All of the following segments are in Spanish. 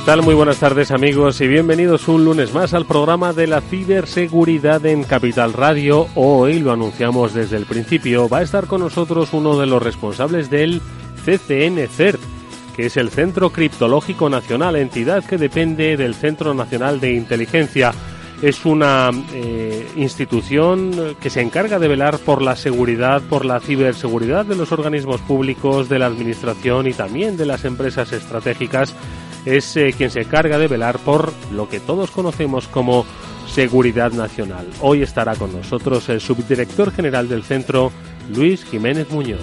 ¿Qué tal? Muy buenas tardes amigos y bienvenidos un lunes más al programa de la ciberseguridad en Capital Radio. Hoy lo anunciamos desde el principio, va a estar con nosotros uno de los responsables del CCN CERT, que es el Centro Criptológico Nacional, entidad que depende del Centro Nacional de Inteligencia. Es una eh, institución que se encarga de velar por la seguridad, por la ciberseguridad de los organismos públicos, de la administración y también de las empresas estratégicas es eh, quien se encarga de velar por lo que todos conocemos como seguridad nacional. Hoy estará con nosotros el subdirector general del centro, Luis Jiménez Muñoz.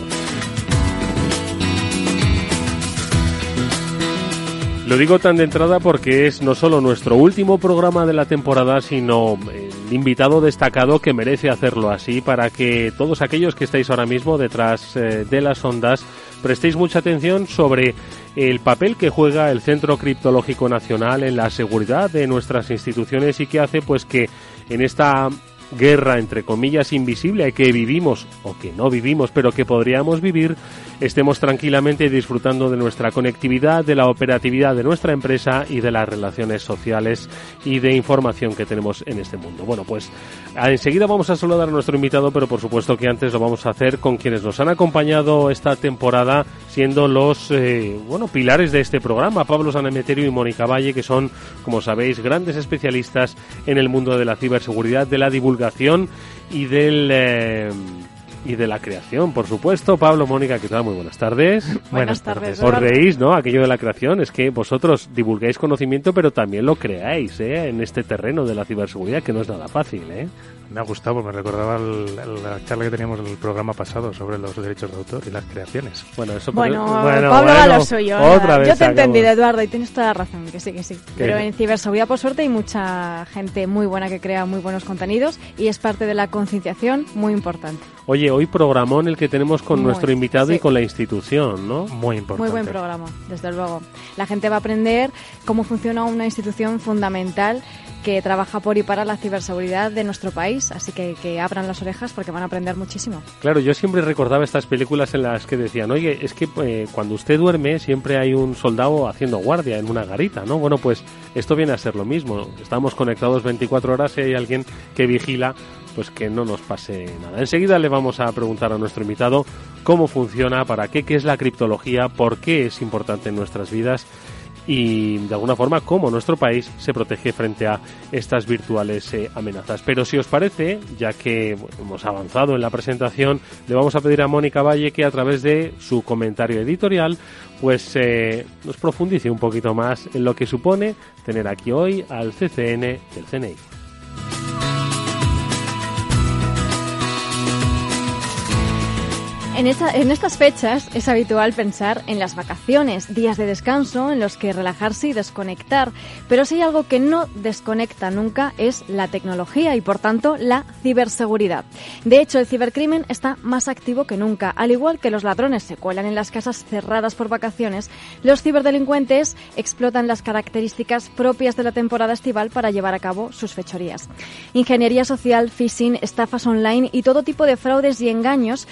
Lo digo tan de entrada porque es no solo nuestro último programa de la temporada, sino el invitado destacado que merece hacerlo así para que todos aquellos que estáis ahora mismo detrás eh, de las ondas prestéis mucha atención sobre el papel que juega el Centro Criptológico Nacional en la seguridad de nuestras instituciones y que hace pues que en esta guerra entre comillas invisible que vivimos o que no vivimos pero que podríamos vivir estemos tranquilamente disfrutando de nuestra conectividad, de la operatividad de nuestra empresa y de las relaciones sociales y de información que tenemos en este mundo. Bueno, pues enseguida vamos a saludar a nuestro invitado, pero por supuesto que antes lo vamos a hacer con quienes nos han acompañado esta temporada, siendo los eh, bueno pilares de este programa, Pablo Sanemeterio y Mónica Valle, que son, como sabéis, grandes especialistas en el mundo de la ciberseguridad, de la divulgación y del eh, y de la creación, por supuesto. Pablo, Mónica, ¿qué tal? Muy buenas tardes. Buenas tardes. Os reís, ¿no? Aquello de la creación es que vosotros divulgáis conocimiento, pero también lo creáis, ¿eh? En este terreno de la ciberseguridad, que no es nada fácil, ¿eh? Me ha gustado, me recordaba la charla que teníamos en el programa pasado sobre los derechos de autor y las creaciones. Bueno, eso bueno, bueno Pablo bueno, lo suyo. Otra vez yo te he entendido, Eduardo, y tienes toda la razón, que sí, que sí. Pero en ciberseguridad, por suerte, hay mucha gente muy buena que crea muy buenos contenidos y es parte de la concienciación muy importante. Oye, hoy programón el que tenemos con nuestro invitado y con la institución, ¿no? Muy importante. Muy buen programa, desde luego. La gente va a aprender cómo funciona una institución fundamental que trabaja por y para la ciberseguridad de nuestro país, así que que abran las orejas porque van a aprender muchísimo. Claro, yo siempre recordaba estas películas en las que decían, oye, es que eh, cuando usted duerme siempre hay un soldado haciendo guardia en una garita, ¿no? Bueno, pues esto viene a ser lo mismo. Estamos conectados 24 horas y hay alguien que vigila pues que no nos pase nada. Enseguida le vamos a preguntar a nuestro invitado cómo funciona, para qué, qué es la criptología, por qué es importante en nuestras vidas y de alguna forma cómo nuestro país se protege frente a estas virtuales eh, amenazas. Pero si os parece, ya que hemos avanzado en la presentación, le vamos a pedir a Mónica Valle que a través de su comentario editorial pues eh, nos profundice un poquito más en lo que supone tener aquí hoy al CCN del CNI. En, estas fechas es habitual pensar en las vacaciones, días de descanso en los que relajarse y desconectar, pero si hay algo que no desconecta nunca es la tecnología y por tanto la ciberseguridad. De hecho, el cibercrimen está más activo que nunca. Al igual que los ladrones se cuelan en las casas cerradas por vacaciones, los ciberdelincuentes explotan las características propias de la temporada estival para llevar a cabo sus fechorías. Ingeniería social, phishing, estafas online y todo tipo de fraudes y engaños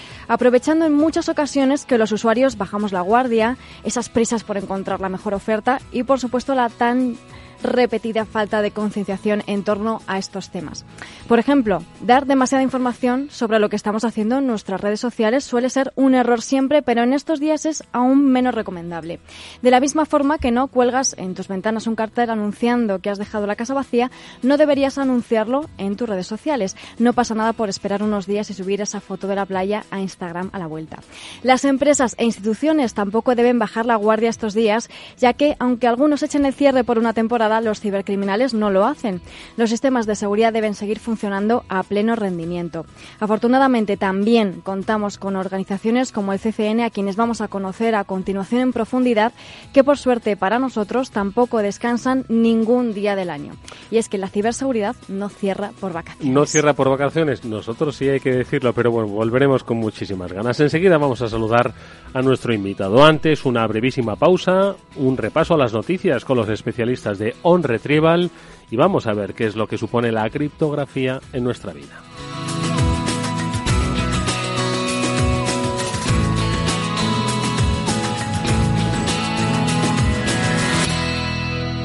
en muchas ocasiones que los usuarios bajamos la guardia, esas prisas por encontrar la mejor oferta y por supuesto la tan repetida falta de concienciación en torno a estos temas. Por ejemplo, dar demasiada información sobre lo que estamos haciendo en nuestras redes sociales suele ser un error siempre, pero en estos días es aún menos recomendable. De la misma forma que no cuelgas en tus ventanas un cartel anunciando que has dejado la casa vacía, no deberías anunciarlo en tus redes sociales. No pasa nada por esperar unos días y subir esa foto de la playa a Instagram a la vuelta. Las empresas e instituciones tampoco deben bajar la guardia estos días, ya que aunque algunos echen el cierre por una temporada, los cibercriminales no lo hacen. Los sistemas de seguridad deben seguir funcionando a pleno rendimiento. Afortunadamente también contamos con organizaciones como el CCN a quienes vamos a conocer a continuación en profundidad que por suerte para nosotros tampoco descansan ningún día del año. Y es que la ciberseguridad no cierra por vacaciones. No cierra por vacaciones, nosotros sí hay que decirlo, pero bueno, volveremos con muchísimas ganas. Enseguida vamos a saludar a nuestro invitado. Antes, una brevísima pausa, un repaso a las noticias con los especialistas de On Retrieval y vamos a ver qué es lo que supone la criptografía en nuestra vida.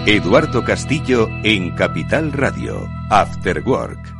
Eduardo Castillo en Capital Radio, After Work.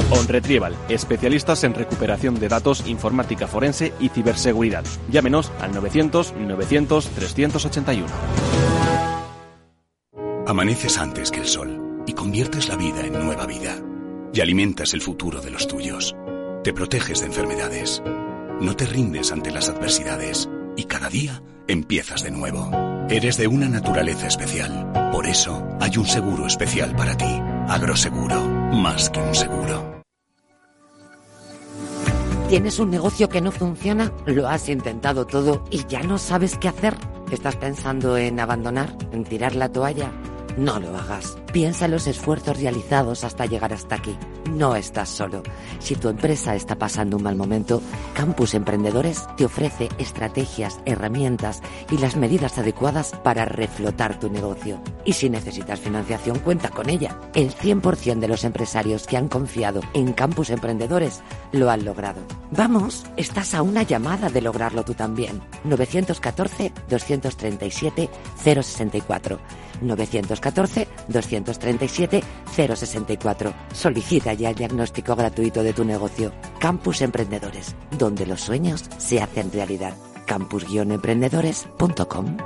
OnRetrieval, especialistas en recuperación de datos, informática forense y ciberseguridad. Llámenos al 900-900-381. Amaneces antes que el sol y conviertes la vida en nueva vida. Y alimentas el futuro de los tuyos. Te proteges de enfermedades. No te rindes ante las adversidades. Y cada día empiezas de nuevo. Eres de una naturaleza especial. Por eso hay un seguro especial para ti. Agroseguro. Más que un seguro. ¿Tienes un negocio que no funciona? ¿Lo has intentado todo y ya no sabes qué hacer? ¿Estás pensando en abandonar? ¿En tirar la toalla? No lo hagas. Piensa en los esfuerzos realizados hasta llegar hasta aquí. No estás solo. Si tu empresa está pasando un mal momento, Campus Emprendedores te ofrece estrategias, herramientas y las medidas adecuadas para reflotar tu negocio. Y si necesitas financiación, cuenta con ella. El 100% de los empresarios que han confiado en Campus Emprendedores lo han logrado. Vamos, estás a una llamada de lograrlo tú también. 914-237-064. 914-237-064. Solicita ya el diagnóstico gratuito de tu negocio. Campus Emprendedores, donde los sueños se hacen realidad. campus-emprendedores.com.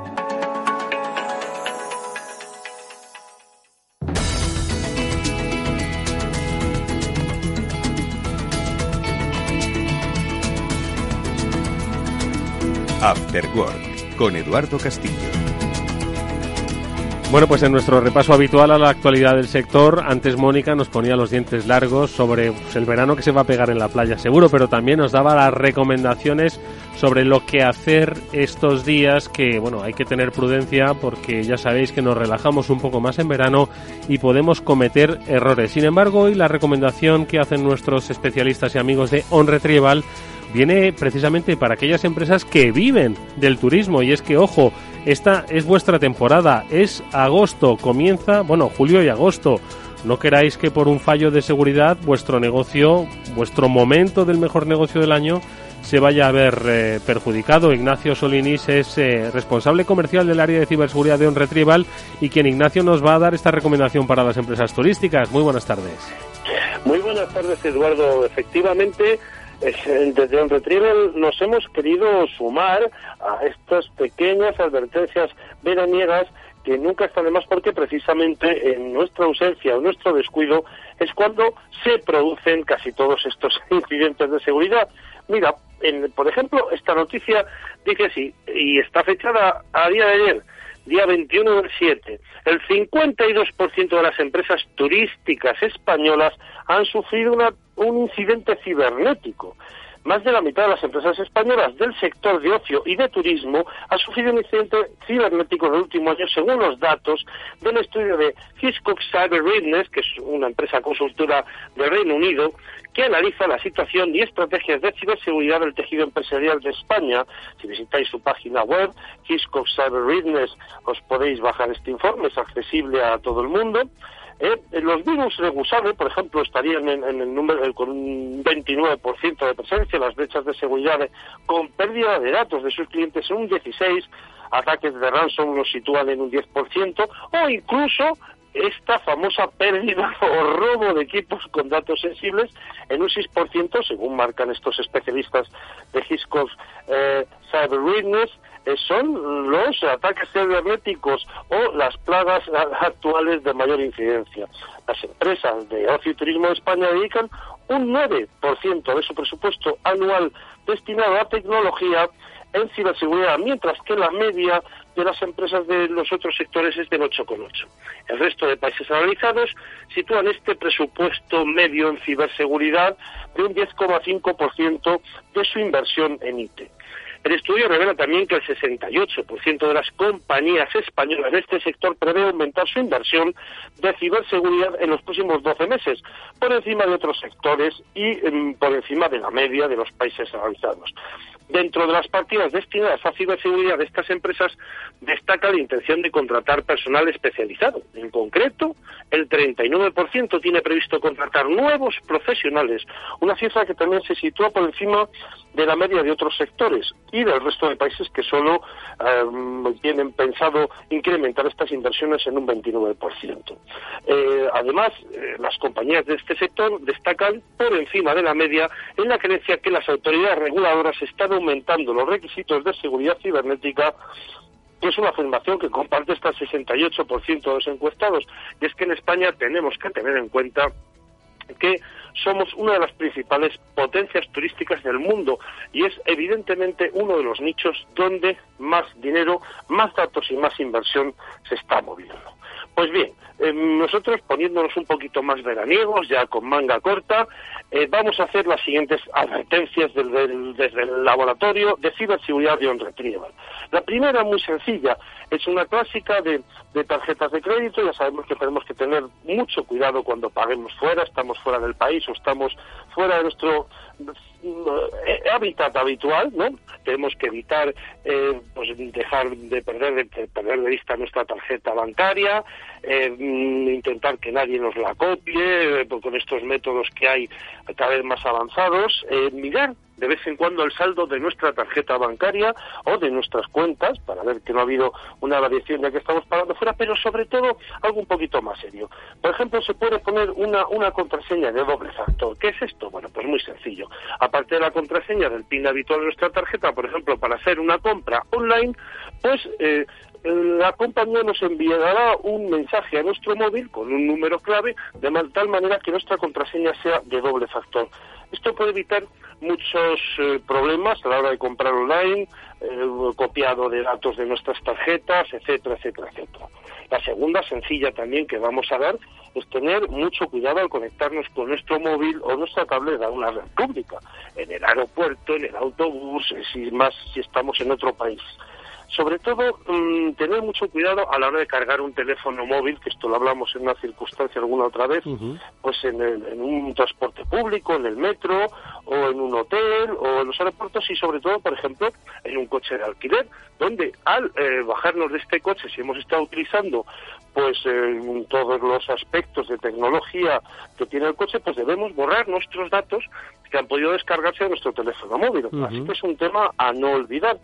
After Work con Eduardo Castillo. Bueno, pues en nuestro repaso habitual a la actualidad del sector, antes Mónica nos ponía los dientes largos sobre pues, el verano que se va a pegar en la playa, seguro, pero también nos daba las recomendaciones sobre lo que hacer estos días, que bueno, hay que tener prudencia porque ya sabéis que nos relajamos un poco más en verano y podemos cometer errores. Sin embargo, hoy la recomendación que hacen nuestros especialistas y amigos de On Retrieval viene precisamente para aquellas empresas que viven del turismo y es que ojo, esta es vuestra temporada, es agosto, comienza, bueno, julio y agosto. No queráis que por un fallo de seguridad vuestro negocio, vuestro momento del mejor negocio del año se vaya a ver eh, perjudicado. Ignacio Solinis es eh, responsable comercial del área de ciberseguridad de On Retrieval y quien Ignacio nos va a dar esta recomendación para las empresas turísticas. Muy buenas tardes. Muy buenas tardes, Eduardo. Efectivamente, desde On Retrieval nos hemos querido sumar a estas pequeñas advertencias veraniegas que nunca están de más porque precisamente en nuestra ausencia o nuestro descuido es cuando se producen casi todos estos incidentes de seguridad. Mira, en, por ejemplo, esta noticia dice así, y está fechada a día de ayer, día 21 del 7. El 52% de las empresas turísticas españolas han sufrido una, un incidente cibernético. más de la mitad de las empresas españolas del sector de ocio y de turismo ha sufrido un incidente cibernético en el último año, según los datos del estudio de Hiscox Cyber Witness, que es una empresa consultora del Reino Unido, que analiza la situación y estrategias de ciberseguridad del tejido empresarial de España. Si visitáis su página web, Hiscox Cyber Witness, os podéis bajar este informe, es accesible a todo el mundo. Eh, los virus regusables, por ejemplo, estarían en, el número con un 29% de presencia, las brechas de seguridad con pérdida de datos de sus clientes en un 16%, ataques de ransom los sitúan en un 10%, o incluso esta famosa pérdida o robo de equipos con datos sensibles en un 6%, según marcan estos especialistas de Hiscox eh, Cyber Witness, eh, son los ataques cibernéticos o las plagas actuales de mayor incidencia. Las empresas de ocio y turismo de España dedican un 9% de su presupuesto anual destinado a tecnología en ciberseguridad, mientras que la media de las empresas de los otros sectores es del 8,8. El resto de países analizados sitúan este presupuesto medio en ciberseguridad de un 10,5% de su inversión en IT. El estudio revela también que el 68% de las compañías españolas de este sector prevé aumentar su inversión de ciberseguridad en los próximos 12 meses, por encima de otros sectores y em, por encima de la media de los países analizados. Dentro de las partidas destinadas a ciberseguridad de estas empresas destaca la intención de contratar personal especializado. En concreto, el 39% tiene previsto contratar nuevos profesionales, una cifra que también se sitúa por encima de la media de otros sectores y del resto de países que solo em, tienen pensado incrementar estas inversiones en un 29%. Eh, además, eh, las compañías de este sector destacan por encima de la media en la creencia que las autoridades reguladoras están aumentando los requisitos de seguridad cibernética que es una afirmación que comparte hasta el 68% de los encuestados. Y es que en España tenemos que tener en cuenta que somos una de las principales potencias turísticas del mundo y es evidentemente uno de los nichos donde más dinero, más datos y más inversión se está moviendo. Pues bien, eh, nosotros poniéndonos un poquito más veraniegos, ya con manga corta, eh, vamos a hacer las siguientes advertencias desde el, laboratorio de ciberseguridad de On Retrieval. La primera, muy sencilla, es una clásica de, tarjetas de crédito. Ya sabemos que tenemos que tener mucho cuidado cuando paguemos fuera, estamos fuera del país o estamos fuera de nuestro hábitat habitual, ¿no? Tenemos que evitar eh, pues dejar de perder de, perder de vista nuestra tarjeta bancaria, eh, intentar que nadie nos la copie con estos métodos que hay cada vez más avanzados, mirar de vez en cuando el saldo de nuestra tarjeta bancaria o de nuestras cuentas para ver que no ha habido una variación ya que estamos pagando fuera, pero sobre todo algo un poquito más serio. Por ejemplo, se puede poner una, una contraseña de doble factor. ¿Qué es esto? Bueno, pues muy sencillo. Aparte de la contraseña del PIN habitual de nuestra tarjeta, por ejemplo, para hacer una compra online, pues eh, la compañía nos enviará un mensaje a nuestro móvil con un número clave de tal manera que nuestra contraseña sea de doble factor. Esto puede evitar muchos eh, problemas a la hora de comprar online, eh, copiado de datos de nuestras tarjetas, etcétera, etcétera, etcétera. La segunda, sencilla también, que vamos a dar, es tener mucho cuidado al conectarnos con nuestro móvil o nuestra tableta a una red pública, en el aeropuerto, en el autobús, si más si estamos en otro país. Sobre todo, mm, tener mucho cuidado a la hora de cargar un teléfono móvil, que esto lo hablamos en una circunstancia alguna otra vez, pues en, un transporte público, en el metro, o en un hotel, o en los aeropuertos, y sobre todo, por ejemplo, en un coche de alquiler, donde al eh, bajarnos de este coche, si hemos estado utilizando pues todos los aspectos de tecnología que tiene el coche, pues debemos borrar nuestros datos que han podido descargarse de nuestro teléfono móvil. Así que es un tema a no olvidar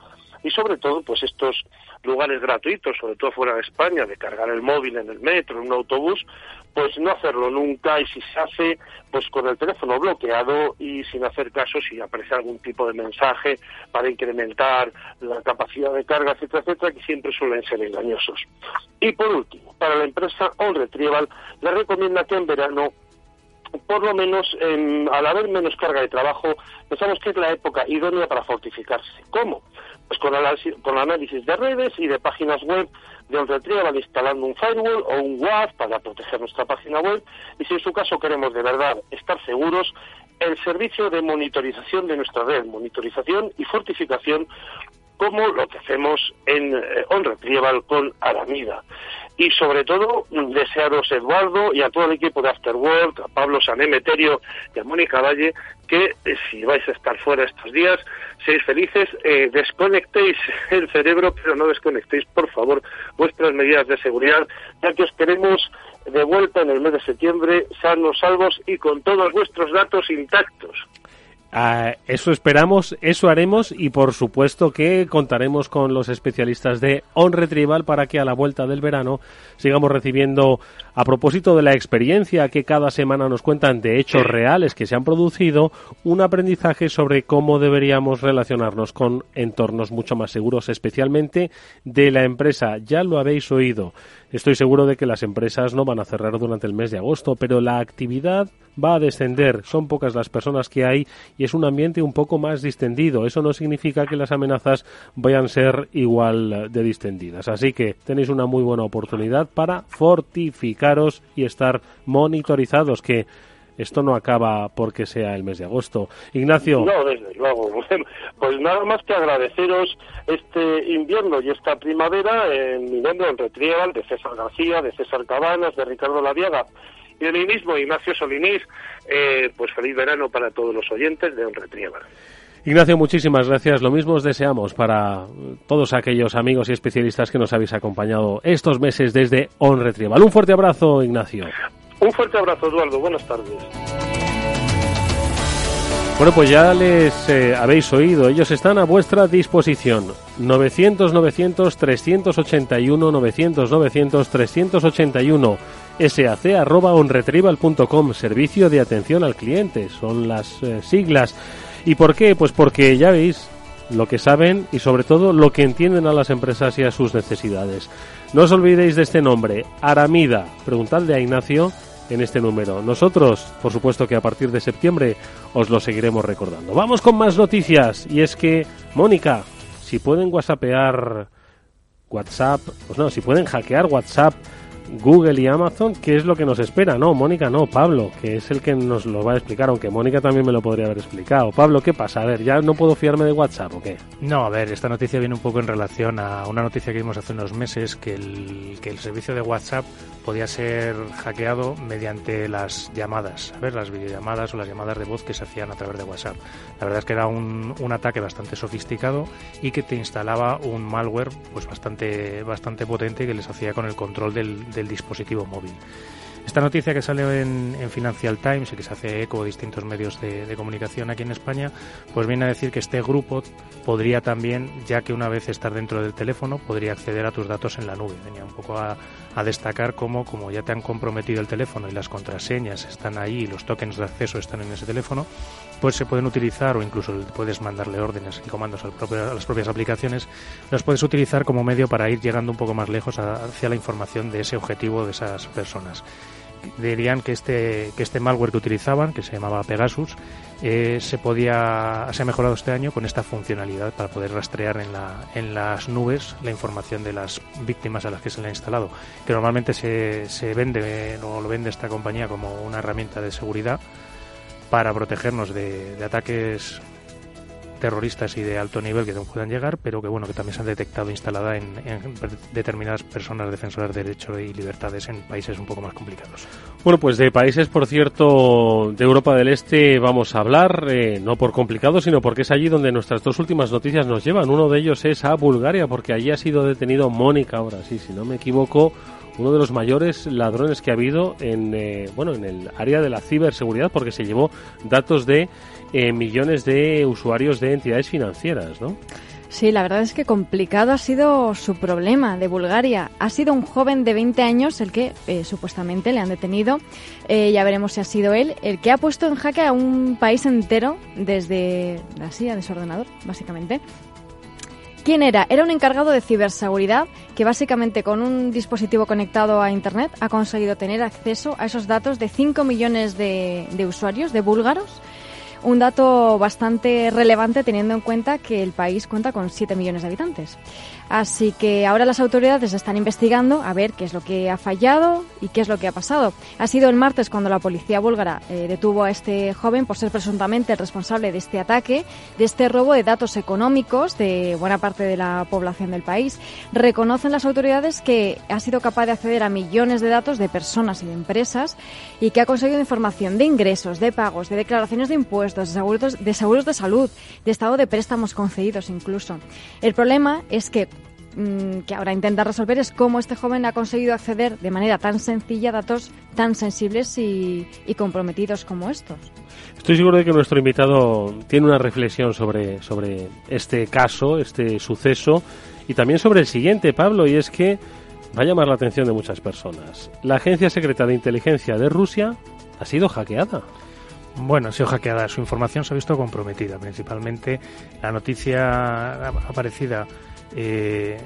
y sobre todo pues estos lugares gratuitos, sobre todo fuera de España, de cargar el móvil en el metro, en un autobús, pues no hacerlo nunca y si se hace pues con el teléfono bloqueado y sin hacer caso si aparece algún tipo de mensaje para incrementar la capacidad de carga, etcétera, etcétera, que siempre suelen ser engañosos. Y por último, para la empresa On Retrieval le recomienda que en verano por lo menos al haber menos carga de trabajo, pensamos que es la época idónea para fortificarse. ¿Cómo? Pues con, con análisis de redes y de páginas web de un retrieval instalando un firewall o un WAF para proteger nuestra página web y si en su caso queremos de verdad estar seguros, el servicio de monitorización de nuestra red, monitorización y fortificación como lo que hacemos en eh, On Retrieval con Aramida. Y sobre todo, desearos, Eduardo, y a todo el equipo de Afterworld, a Pablo Sanemeterio y a Mónica Valle, que eh, si vais a estar fuera estos días, seáis felices, eh, desconectéis el cerebro, pero no desconectéis, por favor, vuestras medidas de seguridad, ya que os queremos de vuelta en el mes de septiembre, sanos, salvos y con todos vuestros datos intactos. Ah, eso esperamos, eso haremos y por supuesto que contaremos con los especialistas de On Retrieval para que a la vuelta del verano sigamos recibiendo, a propósito de la experiencia que cada semana nos cuentan de hechos reales que se han producido, un aprendizaje sobre cómo deberíamos relacionarnos con entornos mucho más seguros, especialmente de la empresa. Ya lo habéis oído. Estoy seguro de que las empresas no van a cerrar durante el mes de agosto, pero la actividad va a descender. Son pocas las personas que hay y es un ambiente un poco más distendido. Eso no significa que las amenazas vayan a ser igual de distendidas. Así que tenéis una muy buena oportunidad para fortificaros y estar monitorizados, que esto no acaba porque sea el mes de agosto. Ignacio. No, desde luego. Pues nada más que agradeceros este invierno y esta primavera en mi nombre, en Retrieval, de César García, de César Cabanas, de Ricardo Laviaga y de mí mismo, Ignacio Solinís, eh, pues feliz verano para todos los oyentes de Retrieval. Ignacio, muchísimas gracias. Lo mismo os deseamos para todos aquellos amigos y especialistas que nos habéis acompañado estos meses desde On Retrieval. Un fuerte abrazo, Ignacio. Un fuerte abrazo, Eduardo. Buenas tardes. Bueno, pues ya les eh, habéis oído, ellos están a vuestra disposición. 900 900 381 900 900 381 SAC arroba onretrieval.com, servicio de atención al cliente, son las eh, siglas. ¿Y por qué? Pues porque ya veis lo que saben y sobre todo lo que entienden a las empresas y a sus necesidades. No os olvidéis de este nombre, Aramida. Preguntadle a Ignacio en este número. Nosotros, por supuesto que a partir de septiembre os lo seguiremos recordando. Vamos con más noticias y es que, Mónica, si pueden whatsappear WhatsApp, pues no, si pueden hackear WhatsApp Google y Amazon, ¿qué es lo que nos espera? No, Mónica, no, Pablo, que es el que nos lo va a explicar, aunque Mónica también me lo podría haber explicado. Pablo, ¿qué pasa? A ver, ¿ya no puedo fiarme de WhatsApp o qué? No, a ver, esta noticia viene un poco en relación a una noticia que vimos hace unos meses, que el, que el servicio de WhatsApp podía ser hackeado mediante las llamadas, a ver, las videollamadas o las llamadas de voz que se hacían a través de WhatsApp. La verdad es que era un, un ataque bastante sofisticado y que te instalaba un malware pues bastante, bastante potente que les hacía con el control del del dispositivo móvil. Esta noticia que sale en, Financial Times y que se hace eco de distintos medios de, comunicación aquí en España, pues viene a decir que este grupo podría también, ya que una vez estar dentro del teléfono, podría acceder a tus datos en la nube. Venía un poco a, a destacar cómo, como ya te han comprometido el teléfono y las contraseñas están ahí y los tokens de acceso están en ese teléfono, pues se pueden utilizar o incluso puedes mandarle órdenes y comandos a las propias aplicaciones, los puedes utilizar como medio para ir llegando un poco más lejos hacia la información de ese objetivo de esas personas. Dirían que este, que este malware que utilizaban, que se llamaba Pegasus, eh, se podía se ha mejorado este año con esta funcionalidad para poder rastrear en, la, en las nubes la información de las víctimas a las que se le ha instalado, que normalmente se, se vende o lo vende esta compañía como una herramienta de seguridad para protegernos de, de ataques terroristas y de alto nivel que puedan llegar, pero que bueno que también se han detectado instalada en, determinadas personas defensoras de derechos y libertades en países un poco más complicados. Bueno, pues de países, por cierto, de Europa del Este vamos a hablar, eh, no por complicado, sino porque es allí donde nuestras dos últimas noticias nos llevan. Uno de ellos es a Bulgaria, porque allí ha sido detenido Mónica, ahora sí, si no me equivoco, uno de los mayores ladrones que ha habido en eh, bueno en el área de la ciberseguridad porque se llevó datos de eh, millones de usuarios de entidades financieras, ¿no? Sí, la verdad es que complicado ha sido su problema de Bulgaria. Ha sido un joven de 20 años el que eh, supuestamente le han detenido. Ya veremos si ha sido él el que ha puesto en jaque a un país entero desde la silla de su ordenador, básicamente. ¿Quién era? Era un encargado de ciberseguridad que básicamente con un dispositivo conectado a Internet ha conseguido tener acceso a esos datos de 5 millones de, usuarios, de búlgaros, Un dato bastante relevante teniendo en cuenta que el país cuenta con 7 millones de habitantes. Así que ahora las autoridades están investigando a ver qué es lo que ha fallado y qué es lo que ha pasado. Ha sido el martes cuando la policía búlgara eh, detuvo a este joven por ser presuntamente el responsable de este ataque, de este robo de datos económicos de buena parte de la población del país. Reconocen las autoridades que ha sido capaz de acceder a millones de datos de personas y de empresas y que ha conseguido información de ingresos, de pagos, de declaraciones de impuestos, de seguros de, seguros de salud, de estado de préstamos concedidos incluso. El problema es que que ahora intenta resolver es cómo este joven ha conseguido acceder de manera tan sencilla a datos tan sensibles y, comprometidos como estos. Estoy seguro de que nuestro invitado tiene una reflexión sobre, sobre este caso, este suceso, y también sobre el siguiente, Pablo, y es que va a llamar la atención de muchas personas. La Agencia Secreta de Inteligencia de Rusia ha sido hackeada. Bueno, ha sido hackeada. Su información se ha visto comprometida. Principalmente la noticia aparecida eh,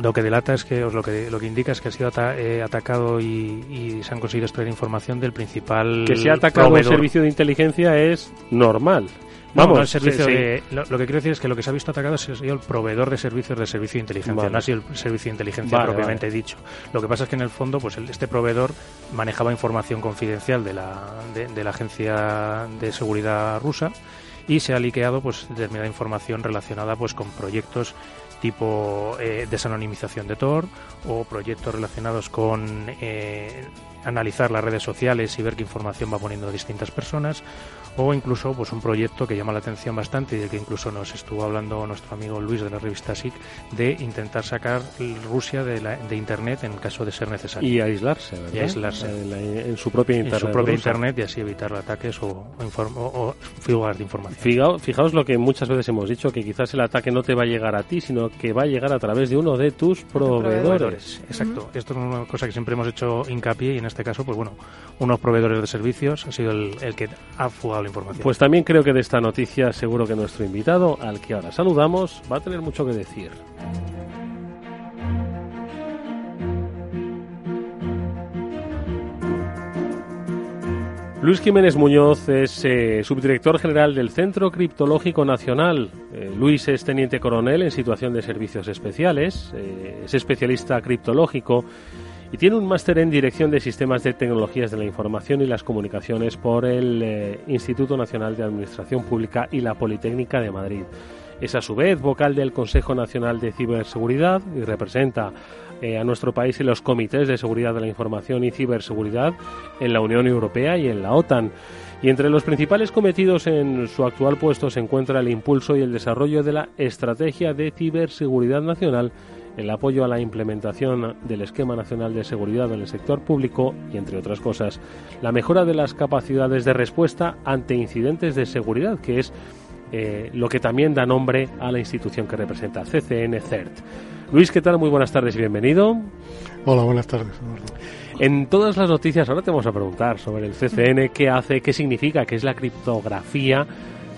lo que delata es que, lo que, lo que indica es que ha sido eh, atacado y, se han conseguido extraer información del principal. Que se ha atacado el servicio de inteligencia es normal. Vamos, el servicio De, lo, que quiero decir es que lo que se ha visto atacado ha sido el proveedor de servicios de servicio de inteligencia, no ha sido el servicio de inteligencia propiamente dicho. Lo que pasa es que en el fondo, pues este proveedor manejaba información confidencial de la, de la agencia de seguridad rusa y se ha liqueado pues determinada información relacionada pues con proyectos tipo eh, desanonimización de Tor o proyectos relacionados con eh, analizar las redes sociales y ver qué información va poniendo distintas personas o incluso pues un proyecto que llama la atención bastante y del que incluso nos estuvo hablando nuestro amigo Luis de la revista SIC de intentar sacar Rusia de, la, de internet en caso de ser necesario y aislarse, ¿verdad? Y aislarse en, su propia internet, en su propia internet y así evitar ataques o, o, de información. Fijaos, fijaos lo que muchas veces hemos dicho que quizás el ataque no te va a llegar a ti sino que va a llegar a través de uno de tus proveedores. Exacto. Esto es una cosa que siempre hemos hecho hincapié y en este caso pues bueno unos proveedores de servicios ha sido el, el que ha fugado información. Pues también creo que de esta noticia seguro que nuestro invitado, al que ahora saludamos, va a tener mucho que decir. Luis Jiménez Muñoz es eh, subdirector general del Centro Criptológico Nacional. Eh, Luis es teniente coronel en situación de servicios especiales, eh, es especialista criptológico y tiene un máster en Dirección de Sistemas de Tecnologías de la Información y las Comunicaciones por el eh, Instituto Nacional de Administración Pública y la Politécnica de Madrid. Es a su vez vocal del Consejo Nacional de Ciberseguridad y representa eh, a nuestro país en los comités de seguridad de la información y ciberseguridad en la Unión Europea y en la OTAN. Y entre los principales cometidos en su actual puesto se encuentra el impulso y el desarrollo de la Estrategia de Ciberseguridad Nacional el apoyo a la implementación del Esquema Nacional de Seguridad en el sector público y, entre otras cosas, la mejora de las capacidades de respuesta ante incidentes de seguridad, que es eh, lo que también da nombre a la institución que representa, CCN CERT. Luis, ¿qué tal? Muy buenas tardes y bienvenido. Hola, buenas tardes. En todas las noticias ahora te vamos a preguntar sobre el CCN, qué hace, qué significa, qué es la criptografía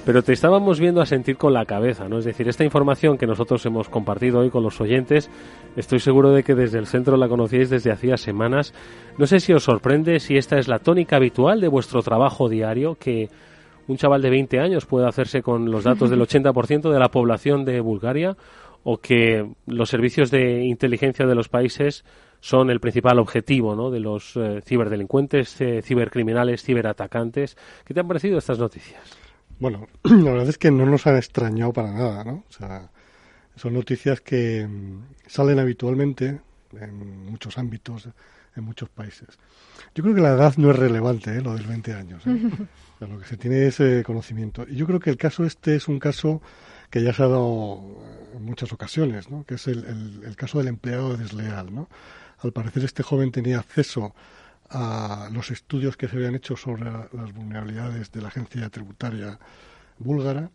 pero te estábamos viendo a sentir con la cabeza, ¿no? Es decir, esta información que nosotros hemos compartido hoy con los oyentes, estoy seguro de que desde el centro la conocíais desde hacía semanas. No sé si os sorprende si esta es la tónica habitual de vuestro trabajo diario, que un chaval de 20 años puede hacerse con los datos del 80% de la población de Bulgaria, o que los servicios de inteligencia de los países son el principal objetivo ¿no? de los eh, ciberdelincuentes, eh, cibercriminales, ciberatacantes. ¿Qué te han parecido estas noticias? Bueno, la verdad es que no nos han extrañado para nada, ¿no? O sea, son noticias que mm, salen habitualmente en muchos ámbitos, en muchos países. Yo creo que la edad no es relevante, ¿eh? lo del 20 años. ¿eh? lo que se tiene es eh, conocimiento. Y yo creo que el caso este es un caso que ya se ha dado en muchas ocasiones, ¿no? que es el, el, el caso del empleado desleal. ¿no? Al parecer este joven tenía acceso a los estudios que se habían hecho sobre las vulnerabilidades de la agencia tributaria búlgara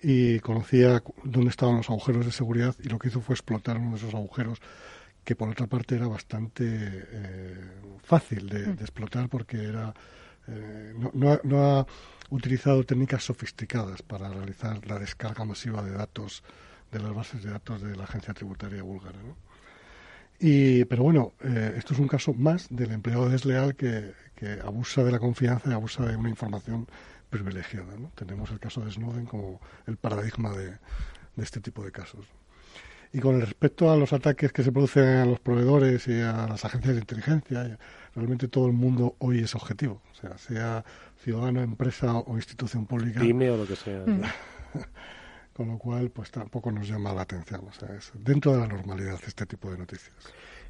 y conocía dónde estaban los agujeros de seguridad y lo que hizo fue explotar uno de esos agujeros que por otra parte era bastante eh, fácil de, explotar porque era eh, no, no, ha utilizado técnicas sofisticadas para realizar la descarga masiva de datos de las bases de datos de la agencia tributaria búlgara. ¿no? Y, pero bueno, eh, esto es un caso más del empleado desleal que, que, abusa de la confianza y abusa de una información privilegiada. ¿no? Tenemos el caso de Snowden como el paradigma de, de este tipo de casos. Y con respecto a los ataques que se producen a los proveedores y a las agencias de inteligencia, realmente todo el mundo hoy es objetivo, o sea, sea ciudadano, empresa o institución pública. Dime o lo que sea. con lo cual, pues tampoco nos llama la atención. O sea, es dentro de la normalidad este tipo de noticias.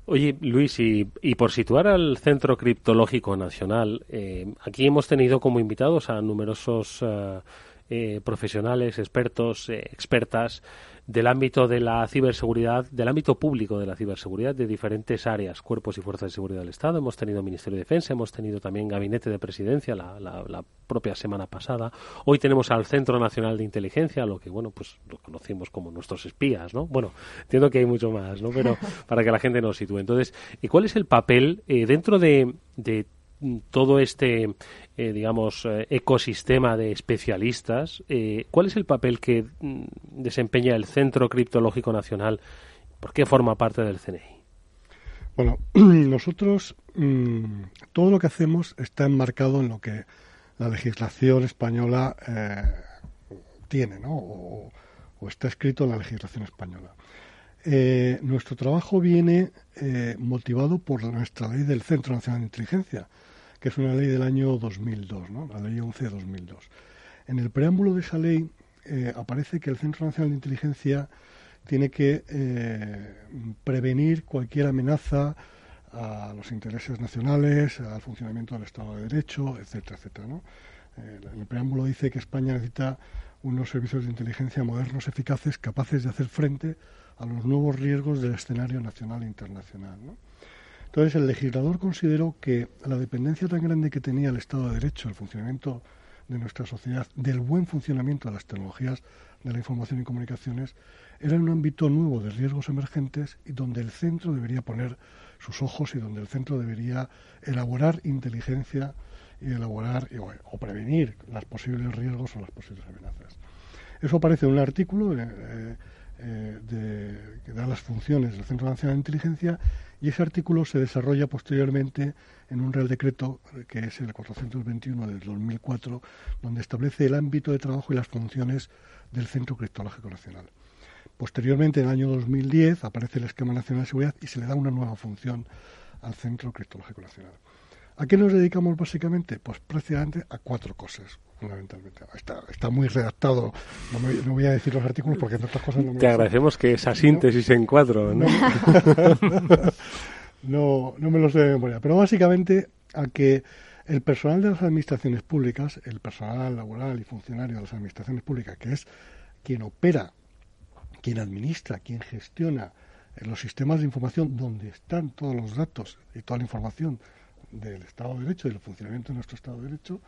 Oye, Luis, y, por situar al Centro Criptológico Nacional, eh, aquí hemos tenido como invitados a numerosos eh, eh, profesionales, expertos, expertas del ámbito de la ciberseguridad, del ámbito público de la ciberseguridad de diferentes áreas, cuerpos y fuerzas de seguridad del Estado. Hemos tenido Ministerio de Defensa, hemos tenido también Gabinete de Presidencia la, la, propia semana pasada. Hoy tenemos al Centro Nacional de Inteligencia, lo que, bueno, pues lo conocimos como nuestros espías, ¿no? Bueno, entiendo que hay mucho más, ¿no? Pero para que la gente nos sitúe. Entonces, ¿y cuál es el papel eh, dentro de, de todo este, eh, digamos, eh, ecosistema de especialistas, eh, ¿cuál es el papel que mm, desempeña el Centro Criptológico Nacional? ¿Por qué forma parte del CNI? Bueno, nosotros mm, todo lo que hacemos está enmarcado en lo que la legislación española tiene, ¿no? O, está escrito en la legislación española. nuestro trabajo viene motivado por nuestra ley del Centro Nacional de Inteligencia, que es una ley del año 2002, ¿no? la ley 11 de 2002. En el preámbulo de esa ley eh, aparece que el Centro Nacional de Inteligencia tiene que eh, prevenir cualquier amenaza a los intereses nacionales, al funcionamiento del Estado de Derecho, etcétera, etcétera. Eh, el preámbulo dice que España necesita unos servicios de inteligencia modernos, eficaces, capaces de hacer frente a los nuevos riesgos del escenario nacional e internacional. Entonces, el legislador consideró que la dependencia tan grande que tenía el Estado de Derecho, el funcionamiento de nuestra sociedad, del buen funcionamiento de las tecnologías de la información y comunicaciones, era un ámbito nuevo de riesgos emergentes y donde el centro debería poner sus ojos y donde el centro debería elaborar inteligencia y elaborar o, prevenir los posibles riesgos o las posibles amenazas. Eso aparece en un artículo eh, eh, que da las funciones del Centro Nacional de Inteligencia y ese artículo se desarrolla posteriormente en un Real Decreto, que es el 421 del 2004, donde establece el ámbito de trabajo y las funciones del Centro Criptológico Nacional. Posteriormente, en el año 2010, aparece el Esquema Nacional de Seguridad y se le da una nueva función al Centro Criptológico Nacional. ¿A qué nos dedicamos básicamente? Pues prácticamente a cuatro cosas, fundamentalmente. Está, está muy redactado, no, voy a decir los artículos porque otras cosas no me Te agradecemos que esa síntesis en cuatro, ¿no? No, no, me lo sé de memoria, pero básicamente a que el personal de las administraciones públicas, el personal laboral y funcionario de las administraciones públicas, que es quien opera, quien administra, quien gestiona los sistemas de información donde están todos los datos y toda la información del Estado de Derecho y del funcionamiento de nuestro Estado de Derecho,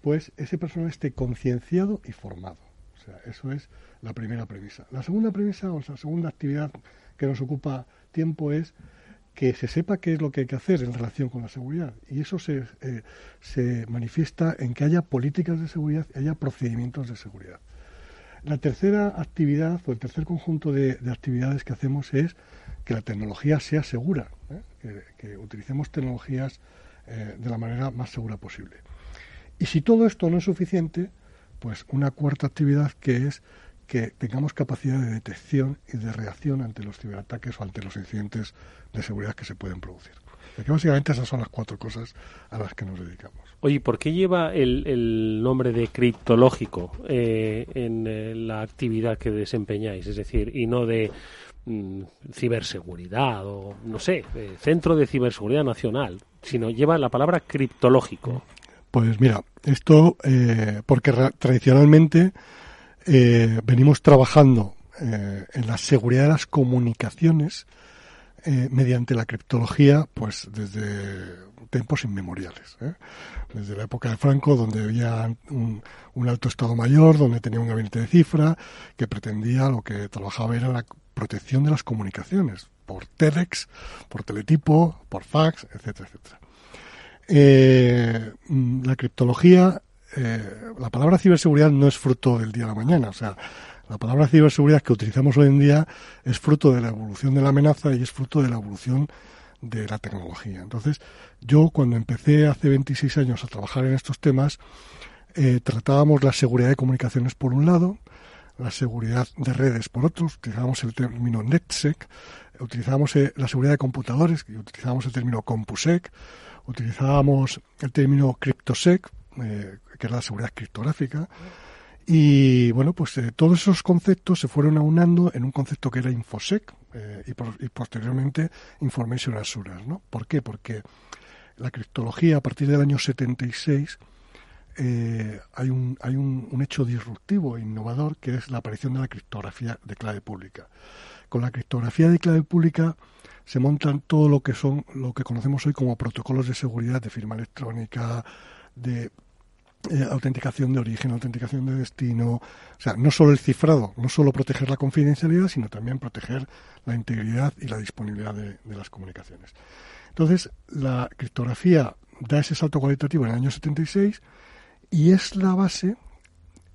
pues ese personal esté concienciado y formado. O sea, eso es la primera premisa. La segunda premisa o la segunda actividad que nos ocupa tiempo es que se sepa qué es lo que hay que hacer en relación con la seguridad. Y eso se, eh, se manifiesta en que haya políticas de seguridad y haya procedimientos de seguridad. La tercera actividad o el tercer conjunto de, actividades que hacemos es que la tecnología sea segura, ¿eh? que, utilicemos tecnologías eh, de la manera más segura posible. Y si todo esto no es suficiente, pues una cuarta actividad que es que tengamos capacidad de detección y de reacción ante los ciberataques o ante los incidentes de seguridad que se pueden producir. básicamente esas son las cuatro cosas a las que nos dedicamos. Oye, ¿por qué lleva el, nombre de criptológico eh, en eh, la actividad que desempeñáis? Es decir, y no de mm, ciberseguridad o, no sé, Centro de Ciberseguridad Nacional, sino lleva la palabra criptológico. Pues mira, esto eh, porque tradicionalmente eh, venimos trabajando eh, en la seguridad de las comunicaciones eh, mediante la criptología, pues desde tiempos inmemoriales. Desde la época de Franco, donde había un, alto Estado Mayor, donde tenía un gabinete de cifra, que pretendía lo que trabajaba era la protección de las comunicaciones, por telex, por teletipo, por fax, etcétera, etcétera. Mm, la criptología eh, la palabra ciberseguridad no es fruto del día a la mañana. O sea, la palabra ciberseguridad que utilizamos hoy en día es fruto de la evolución de la amenaza y es fruto de la evolución de la tecnología. Entonces, yo cuando empecé hace 26 años a trabajar en estos temas, eh, tratábamos la seguridad de comunicaciones por un lado, la seguridad de redes por otro, utilizábamos el término NetSec, utilizábamos eh, la seguridad de computadores, utilizábamos el término CompuSec, utilizábamos el término CryptoSec, eh, que es la seguridad criptográfica, y bueno, pues eh, todos esos conceptos se fueron aunando en un concepto que era InfoSec y, y, posteriormente Information Assurance, ¿no? ¿Por qué? Porque la criptología a partir del año 76 eh, hay, un, hay un, hecho disruptivo e innovador que es la aparición de la criptografía de clave pública. Con la criptografía de clave pública se montan todo lo que son lo que conocemos hoy como protocolos de seguridad de firma electrónica, de eh, autenticación de origen, autenticación de destino, o sea, no solo el cifrado, no solo proteger la confidencialidad, sino también proteger la integridad y la disponibilidad de, las comunicaciones. Entonces, la criptografía da ese salto cualitativo en el año 76 y es la base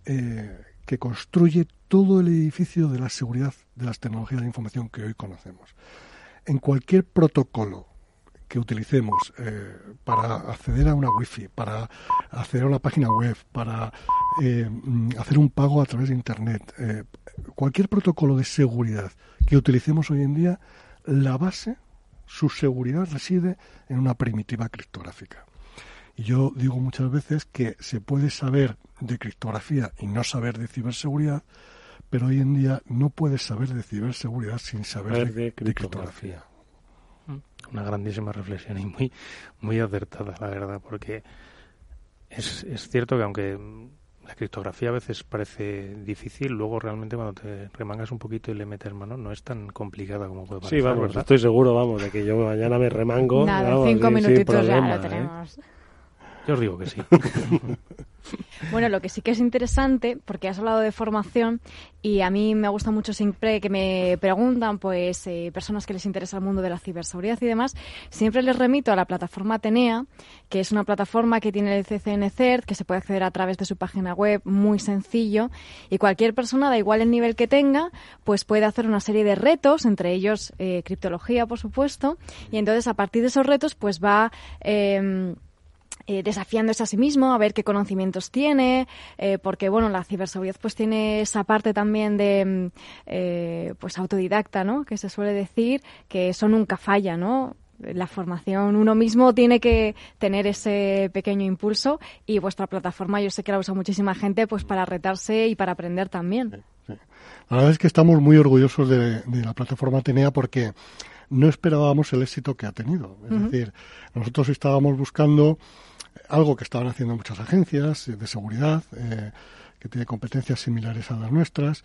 eh, que construye todo el edificio de la seguridad de las tecnologías de información que hoy conocemos. En cualquier protocolo que utilicemos eh, para acceder a una wifi, para acceder a una página web, para eh, hacer un pago a través de internet, cualquier protocolo de seguridad que utilicemos hoy en día, la base, su seguridad reside en una primitiva criptográfica. Y yo digo muchas veces que se puede saber de criptografía y no saber de ciberseguridad, pero hoy en día no puedes saber de ciberseguridad sin saber de, criptografía. Mm. Una grandísima reflexión y muy, muy acertada, la verdad, porque es, es cierto que aunque la criptografía a veces parece difícil, luego realmente cuando te remangas un poquito y le metes mano no es tan complicada como puede parecer. Sí, vamos, estoy seguro, vamos, de que yo mañana me remango. Nada, cinco minutitos ya lo ¿eh? Yo os digo que sí. Bueno, lo que sí que es interesante, porque has hablado de formación y a mí me gusta mucho siempre que me preguntan, pues, eh, personas que les interesa el mundo de la ciberseguridad y demás, siempre les remito a la plataforma Atenea, que es una plataforma que tiene el CCN CERT, que se puede acceder a través de su página web, muy sencillo, y cualquier persona, da igual el nivel que tenga, pues puede hacer una serie de retos, entre ellos eh, criptología, por supuesto, y entonces a partir de esos retos, pues va... Eh, eh, desafiándose a sí mismo, a ver qué conocimientos tiene, eh, porque bueno, la ciberseguridad pues tiene esa parte también de mm, eh, pues autodidacta, ¿no? Que se suele decir que eso nunca falla, ¿no? La formación, uno mismo tiene que tener ese pequeño impulso y vuestra plataforma yo sé que la usa muchísima gente pues para retarse y para aprender también. La verdad es que estamos muy orgullosos de, de la plataforma Atenea porque no esperábamos el éxito que ha tenido. Es decir, nosotros estábamos buscando algo que estaban haciendo muchas agencias de seguridad, eh, que tiene competencias similares a las nuestras,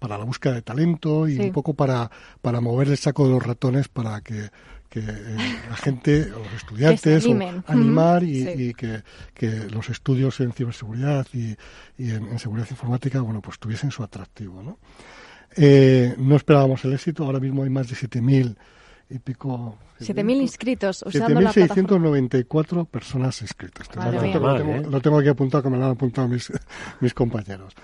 para la búsqueda de talento y un poco para, para mover el saco de los ratones para que, eh, la gente, los estudiantes, animar y, que, los estudios en ciberseguridad y, en, seguridad informática, bueno, pues tuviesen su atractivo, ¿no? Eh, no esperábamos el éxito, ahora mismo hay más de 7.000 y pico. 7.000 inscritos usando 7.694 personas inscritas. lo, tengo, aquí apuntado, que me lo han apuntado mis, mis compañeros.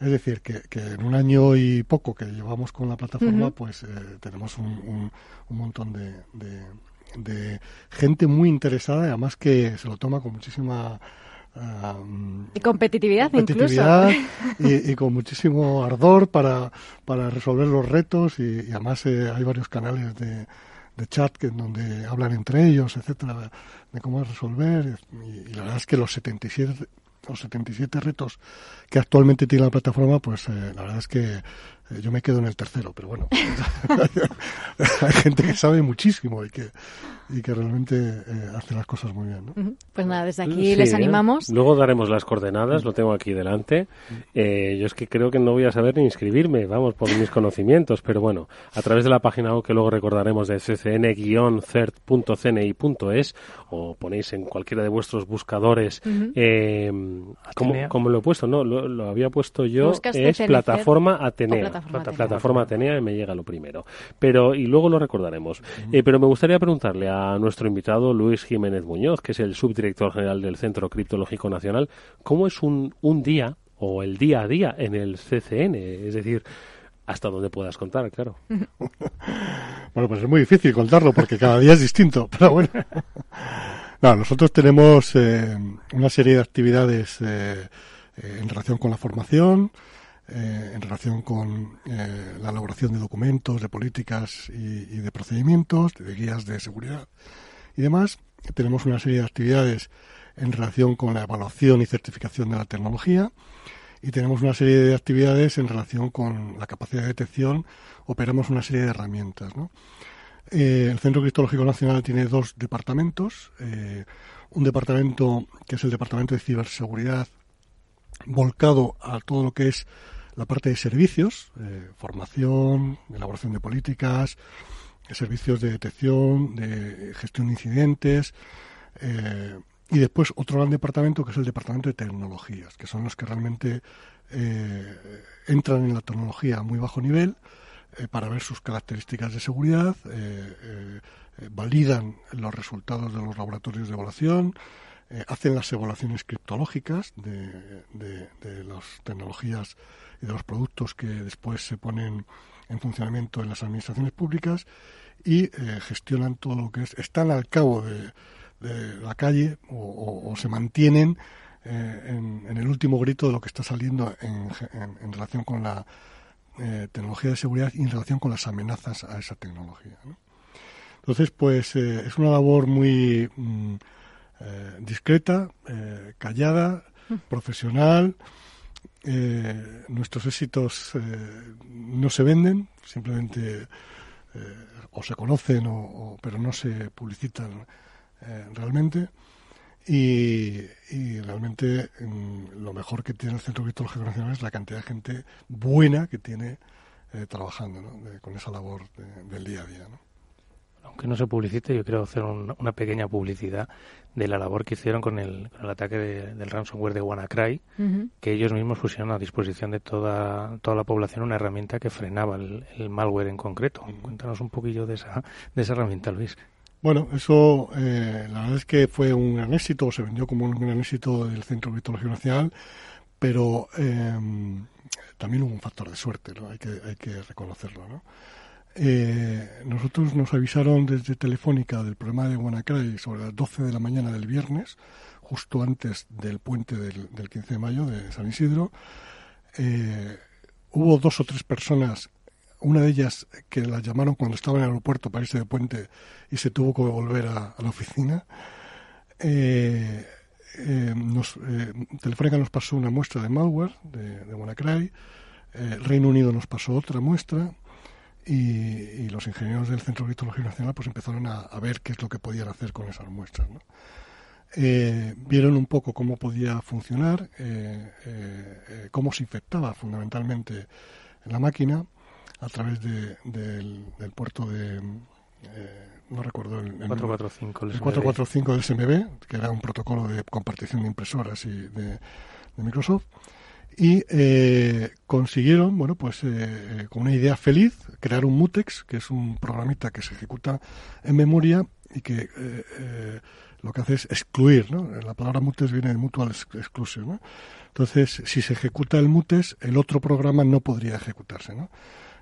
Es decir, que, que, en un año y poco que llevamos con la plataforma, pues eh, tenemos un, un, montón de, de, de, gente muy interesada y además que se lo toma con muchísima y competitividad, incluso. Y, con muchísimo ardor para, para resolver los retos y, además eh, hay varios canales de, de chat que donde hablan entre ellos, etcétera, de cómo resolver y, la verdad es que los 77 los 77 retos que actualmente tiene la plataforma, pues eh, la verdad es que yo me quedo en el tercero, pero bueno, hay gente que sabe muchísimo y que, y que realmente eh, hace las cosas muy bien. ¿no? Pues nada, desde aquí les animamos. Luego daremos las coordenadas, lo tengo aquí delante. Eh, yo es que creo que no voy a saber ni inscribirme, vamos, por mis conocimientos, pero bueno, a través de la página web que luego recordaremos de ccn-cert.cni.es o ponéis en cualquiera de vuestros buscadores, eh, ¿cómo, lo he puesto? No, lo, había puesto yo, es plataforma Atenea. Plataforma, Atenea y me llega lo primero. Pero, y luego lo recordaremos. pero me gustaría preguntarle a a nuestro invitado Luis Jiménez Muñoz, que es el subdirector general del Centro Criptológico Nacional, cómo es un, un día o el día a día en el CCN, es decir, hasta donde puedas contar, claro. bueno, pues es muy difícil contarlo porque cada día es distinto, pero bueno. No, nosotros tenemos eh, una serie de actividades eh, eh, en relación con la formación, en relación con la elaboración de documentos, de políticas y, de procedimientos, de guías de seguridad y demás. Tenemos una serie de actividades en relación con la evaluación y certificación de la tecnología y tenemos una serie de actividades en relación con la capacidad de detección. Operamos una serie de herramientas. Eh, el Centro Cristológico Nacional tiene dos departamentos. Eh, un departamento que es el Departamento de Ciberseguridad, volcado a todo lo que es la parte de servicios, eh, formación, elaboración de políticas, servicios de detección, de gestión de incidentes. y después otro gran departamento que es el Departamento de Tecnologías, que son los que realmente entran en la tecnología a muy bajo nivel eh, para ver sus características de seguridad, eh, eh, validan los resultados de los laboratorios de evaluación, hacen las evaluaciones criptológicas de, de, las tecnologías y de los productos que después se ponen en funcionamiento en las administraciones públicas y gestionan todo lo que es, están al cabo de, la calle o, se mantienen en, el último grito de lo que está saliendo en relación con la eh, tecnología de seguridad y en relación con las amenazas a esa tecnología. Entonces, pues eh, es una labor muy mm, eh, discreta, callada, mm. profesional. Nuestros éxitos no se venden, simplemente o se conocen, o, pero no se publicitan realmente. Y, realmente mm, lo mejor que tiene el Centro Criptológico Nacional es la cantidad de gente buena que tiene eh, trabajando con esa labor del día a día. Aunque no se publicite, yo quiero hacer una pequeña publicidad de la labor que hicieron con el, ataque del ransomware de WannaCry, que ellos mismos pusieron a disposición de toda, toda la población una herramienta que frenaba el, malware en concreto. Cuéntanos un poquillo de esa, de esa herramienta, Luis. Bueno, eso eh, la verdad es que fue un gran éxito, se vendió como un gran éxito del Centro de Criptología Nacional, pero em, también hubo un factor de suerte, ¿no? hay, que, hay que reconocerlo. ¿no? Eh, nosotros nos avisaron desde Telefónica del problema de WannaCry sobre las 12 de la mañana del viernes, justo antes del puente del, del 15 de mayo de San Isidro. Eh, hubo dos o tres personas una de ellas que la llamaron cuando estaba en el aeropuerto para irse de puente y se tuvo que volver a, la oficina. Eh, eh, eh, Telefónica nos pasó una muestra de malware de, de WannaCry, el Reino Unido nos pasó otra muestra y, los ingenieros del Centro de Criptología Nacional pues empezaron a, ver qué es lo que podían hacer con esas muestras. vieron un poco cómo podía funcionar, cómo se infectaba fundamentalmente en la máquina a través de, del, puerto de, eh, no recuerdo el, 445, el, 445 del SMB, que era un protocolo de compartición de impresoras y de, Microsoft, y eh, consiguieron, bueno, pues eh, con una idea feliz, crear un mutex, que es un programita que se ejecuta en memoria y que lo que hace es excluir, ¿no? La palabra mutex viene de mutual exclusion, ¿no? Entonces, si se ejecuta el mutex, el otro programa no podría ejecutarse, ¿no?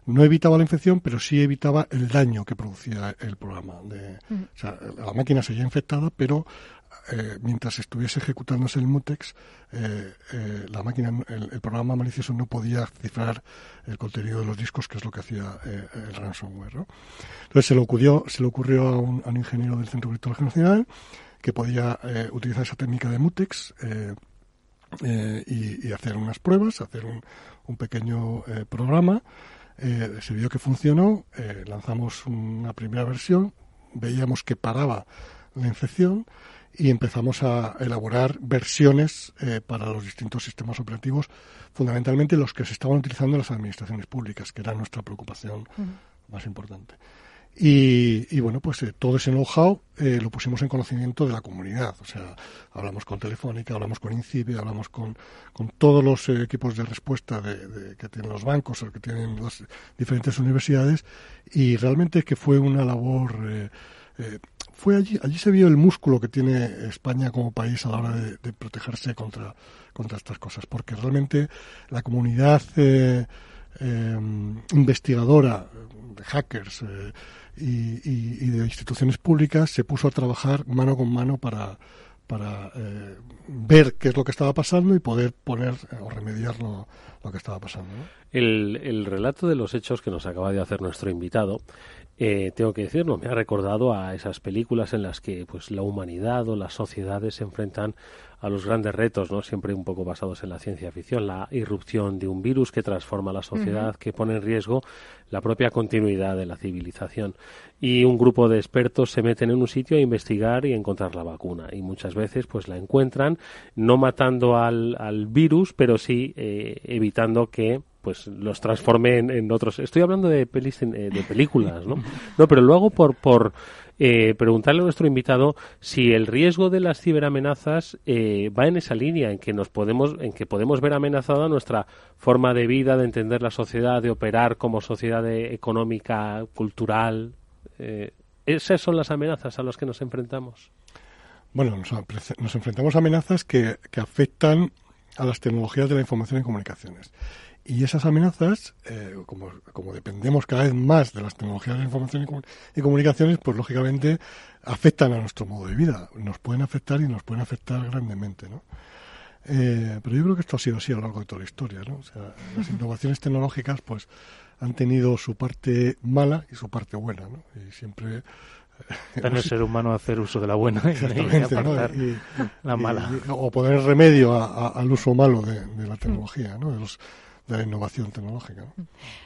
no evitaba la infección, pero sí evitaba el daño que producía el programa. De. O sea, la máquina seguía infectada, pero eh, mientras estuviese ejecutándose el mutex, eh, eh, la máquina, el, programa malicioso no podía cifrar el contenido de los discos, que es lo que hacía el ransomware. ¿no? Entonces se le ocurrió, se le ocurrió a un, ingeniero del Centro de Criptología Nacional que podía utilizar esa técnica de mutex. Y, y, hacer unas pruebas, hacer un, un pequeño programa eh, se vio que funcionó, eh, lanzamos una primera versión, veíamos que paraba la infección y empezamos a elaborar versiones eh, para los distintos sistemas operativos, fundamentalmente los que se estaban utilizando en las administraciones públicas, que era nuestra preocupación más importante. Y, bueno, pues eh, todo ese know-how eh, lo pusimos en conocimiento de la comunidad. O sea, hablamos con Telefónica, hablamos con INCIBE, hablamos con, con todos los eh, equipos de respuesta de, que tienen los bancos o que tienen las diferentes universidades. Y realmente que fue una labor. Fue allí, allí se vio el músculo que tiene España como país a la hora de, protegerse contra, contra estas cosas. Porque realmente la comunidad investigadora de hackers y, de instituciones públicas se puso a trabajar mano con mano para, para eh, ver qué es lo que estaba pasando y poder poner o remediar lo, que estaba pasando. El, el relato de los hechos que nos acaba de hacer nuestro invitado eh, tengo que decirlo, me ha recordado a esas películas en las que pues la humanidad o las sociedades se enfrentan a los grandes retos, ¿no? Siempre un poco basados en la ciencia ficción, la irrupción de un virus que transforma la sociedad, que pone en riesgo la propia continuidad de la civilización. Y un grupo de expertos se meten en un sitio a investigar y encontrar la vacuna. Y muchas veces pues la encuentran, no matando al, al virus, pero sí eh, evitando que pues los transforme en, otros. Estoy hablando de, pelis, eh, de películas, ¿no? No, pero luego por, por eh, preguntarle a nuestro invitado si el riesgo de las ciberamenazas eh, va en esa línea, en que nos podemos, en que podemos ver amenazada nuestra forma de vida, de entender la sociedad, de operar como sociedad económica, cultural. esas son las amenazas a las que nos enfrentamos. Bueno, nos, nos enfrentamos a amenazas que, que afectan a las tecnologías de la información y comunicaciones. Y esas amenazas, eh, como, como, dependemos cada vez más de las tecnologías de información y, comunicaciones, pues lógicamente afectan a nuestro modo de vida. Nos pueden afectar y nos pueden afectar grandemente, ¿no? Eh, pero yo creo que esto ha sido así a lo largo de toda la historia, ¿no? O sea, las innovaciones tecnológicas, pues, han tenido su parte mala y su parte buena, ¿no? Y siempre Está en el ser humano hacer uso de la buena y, la mala. o poner remedio al uso malo de, de la tecnología, ¿no? de los de la innovación tecnológica.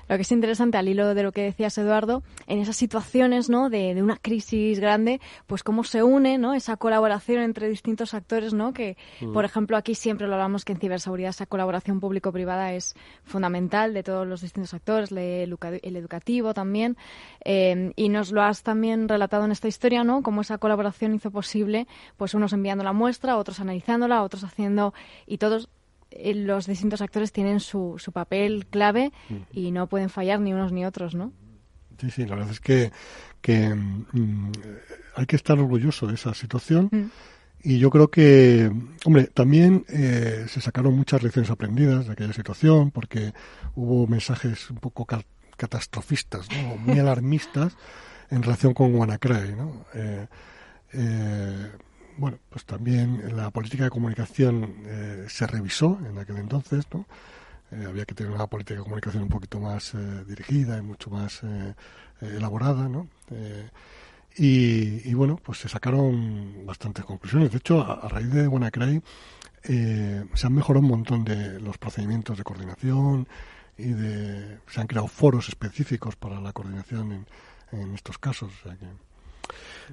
Lo que es interesante al hilo de lo que decías Eduardo, en esas situaciones ¿no? de, una crisis grande, pues cómo se une ¿no? esa colaboración entre distintos actores, ¿no? que mm. por ejemplo aquí siempre lo hablamos que en ciberseguridad esa colaboración público-privada es fundamental de todos los distintos actores, el, educativo también, eh, y nos lo has también relatado en esta historia, ¿no? cómo esa colaboración hizo posible, pues unos enviando la muestra, otros analizándola, otros haciendo, y todos los distintos actores tienen su, su papel clave y no pueden fallar ni unos ni otros, ¿no? Sí, sí, la verdad es que, que mm, hay que estar orgulloso de esa situación. Mm. Y yo creo que, hombre, también eh, se sacaron muchas lecciones aprendidas de aquella situación, porque hubo mensajes un poco catastrofistas, ¿no? muy alarmistas en relación con WannaCry, ¿no? Eh, eh, bueno, pues también la política de comunicación eh, se revisó en aquel entonces, ¿no? Eh, había que tener una política de comunicación un poquito más eh, dirigida y mucho más elaborada, ¿no? Y, bueno, pues se sacaron bastantes conclusiones. De hecho, a, raíz de WannaCry se han mejorado un montón de los procedimientos de coordinación y de, se han creado foros específicos para la coordinación en, en estos casos. O sea que,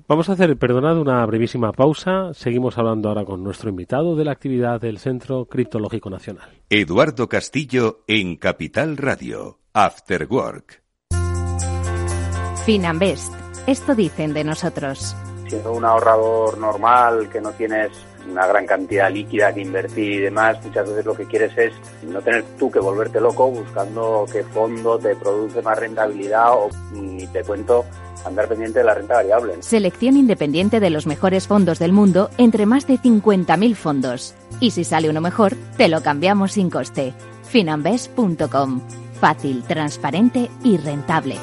Vamos a hacer, perdonad, una brevísima pausa. Seguimos hablando ahora con nuestro invitado de la actividad del Centro Criptológico Nacional. Eduardo Castillo en Capital Radio, After Work. Finambest. Esto dicen de nosotros. Siendo un ahorrador normal, que no tienes una gran cantidad líquida que invertir y demás, muchas veces lo que quieres es no tener tú que volverte loco buscando qué fondo te produce más rentabilidad o ni te cuento andar pendiente de la renta variable. Selección independiente de los mejores fondos del mundo entre más de 50.000 fondos. Y si sale uno mejor, te lo cambiamos sin coste. Finambes.com. Fácil, transparente y rentable.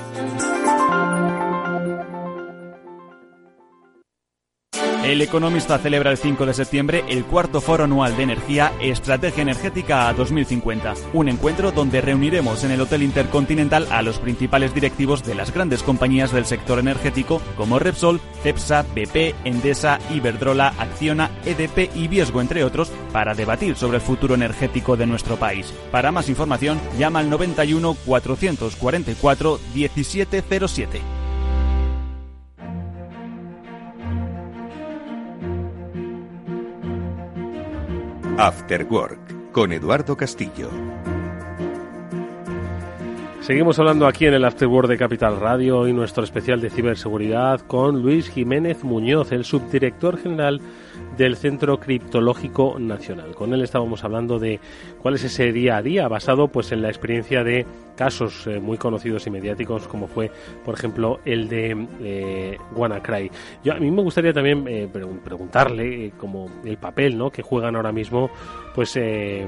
El Economista celebra el 5 de septiembre el cuarto foro anual de energía Estrategia Energética a 2050, un encuentro donde reuniremos en el Hotel Intercontinental a los principales directivos de las grandes compañías del sector energético como Repsol, Cepsa, BP, Endesa, Iberdrola, Acciona, EDP y Viesgo, entre otros, para debatir sobre el futuro energético de nuestro país. Para más información, llama al 91 444 1707. After Work con Eduardo Castillo. Seguimos hablando aquí en el After Work de Capital Radio y nuestro especial de ciberseguridad con Luis Jiménez Muñoz, el subdirector general del Centro Criptológico Nacional. Con él estábamos hablando de cuál es ese día a día basado pues en la experiencia de casos eh, muy conocidos y mediáticos como fue por ejemplo el de eh, WannaCry. Yo a mí me gustaría también eh, preguntarle eh, como el papel ¿no? que juegan ahora mismo pues el,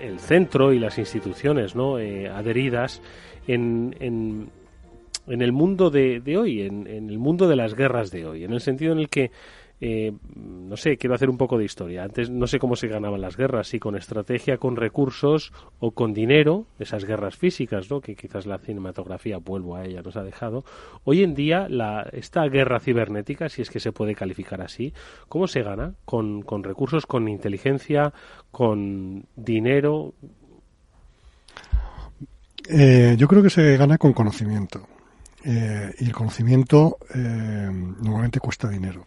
el, centro y las instituciones ¿no? adheridas en, en el mundo de, de hoy, en, en, el mundo de las guerras de hoy, en el sentido en el que eh, no sé, quiero hacer un poco de historia. Antes no sé cómo se ganaban las guerras, si con estrategia, con recursos o con dinero, esas guerras físicas, ¿no? que quizás la cinematografía, vuelvo a ella, nos ha dejado. Hoy en día, la, esta guerra cibernética, si es que se puede calificar así, ¿cómo se gana? Con, con recursos, con inteligencia, con dinero. Eh, yo creo que se gana con conocimiento. Eh, y el conocimiento eh, normalmente cuesta dinero.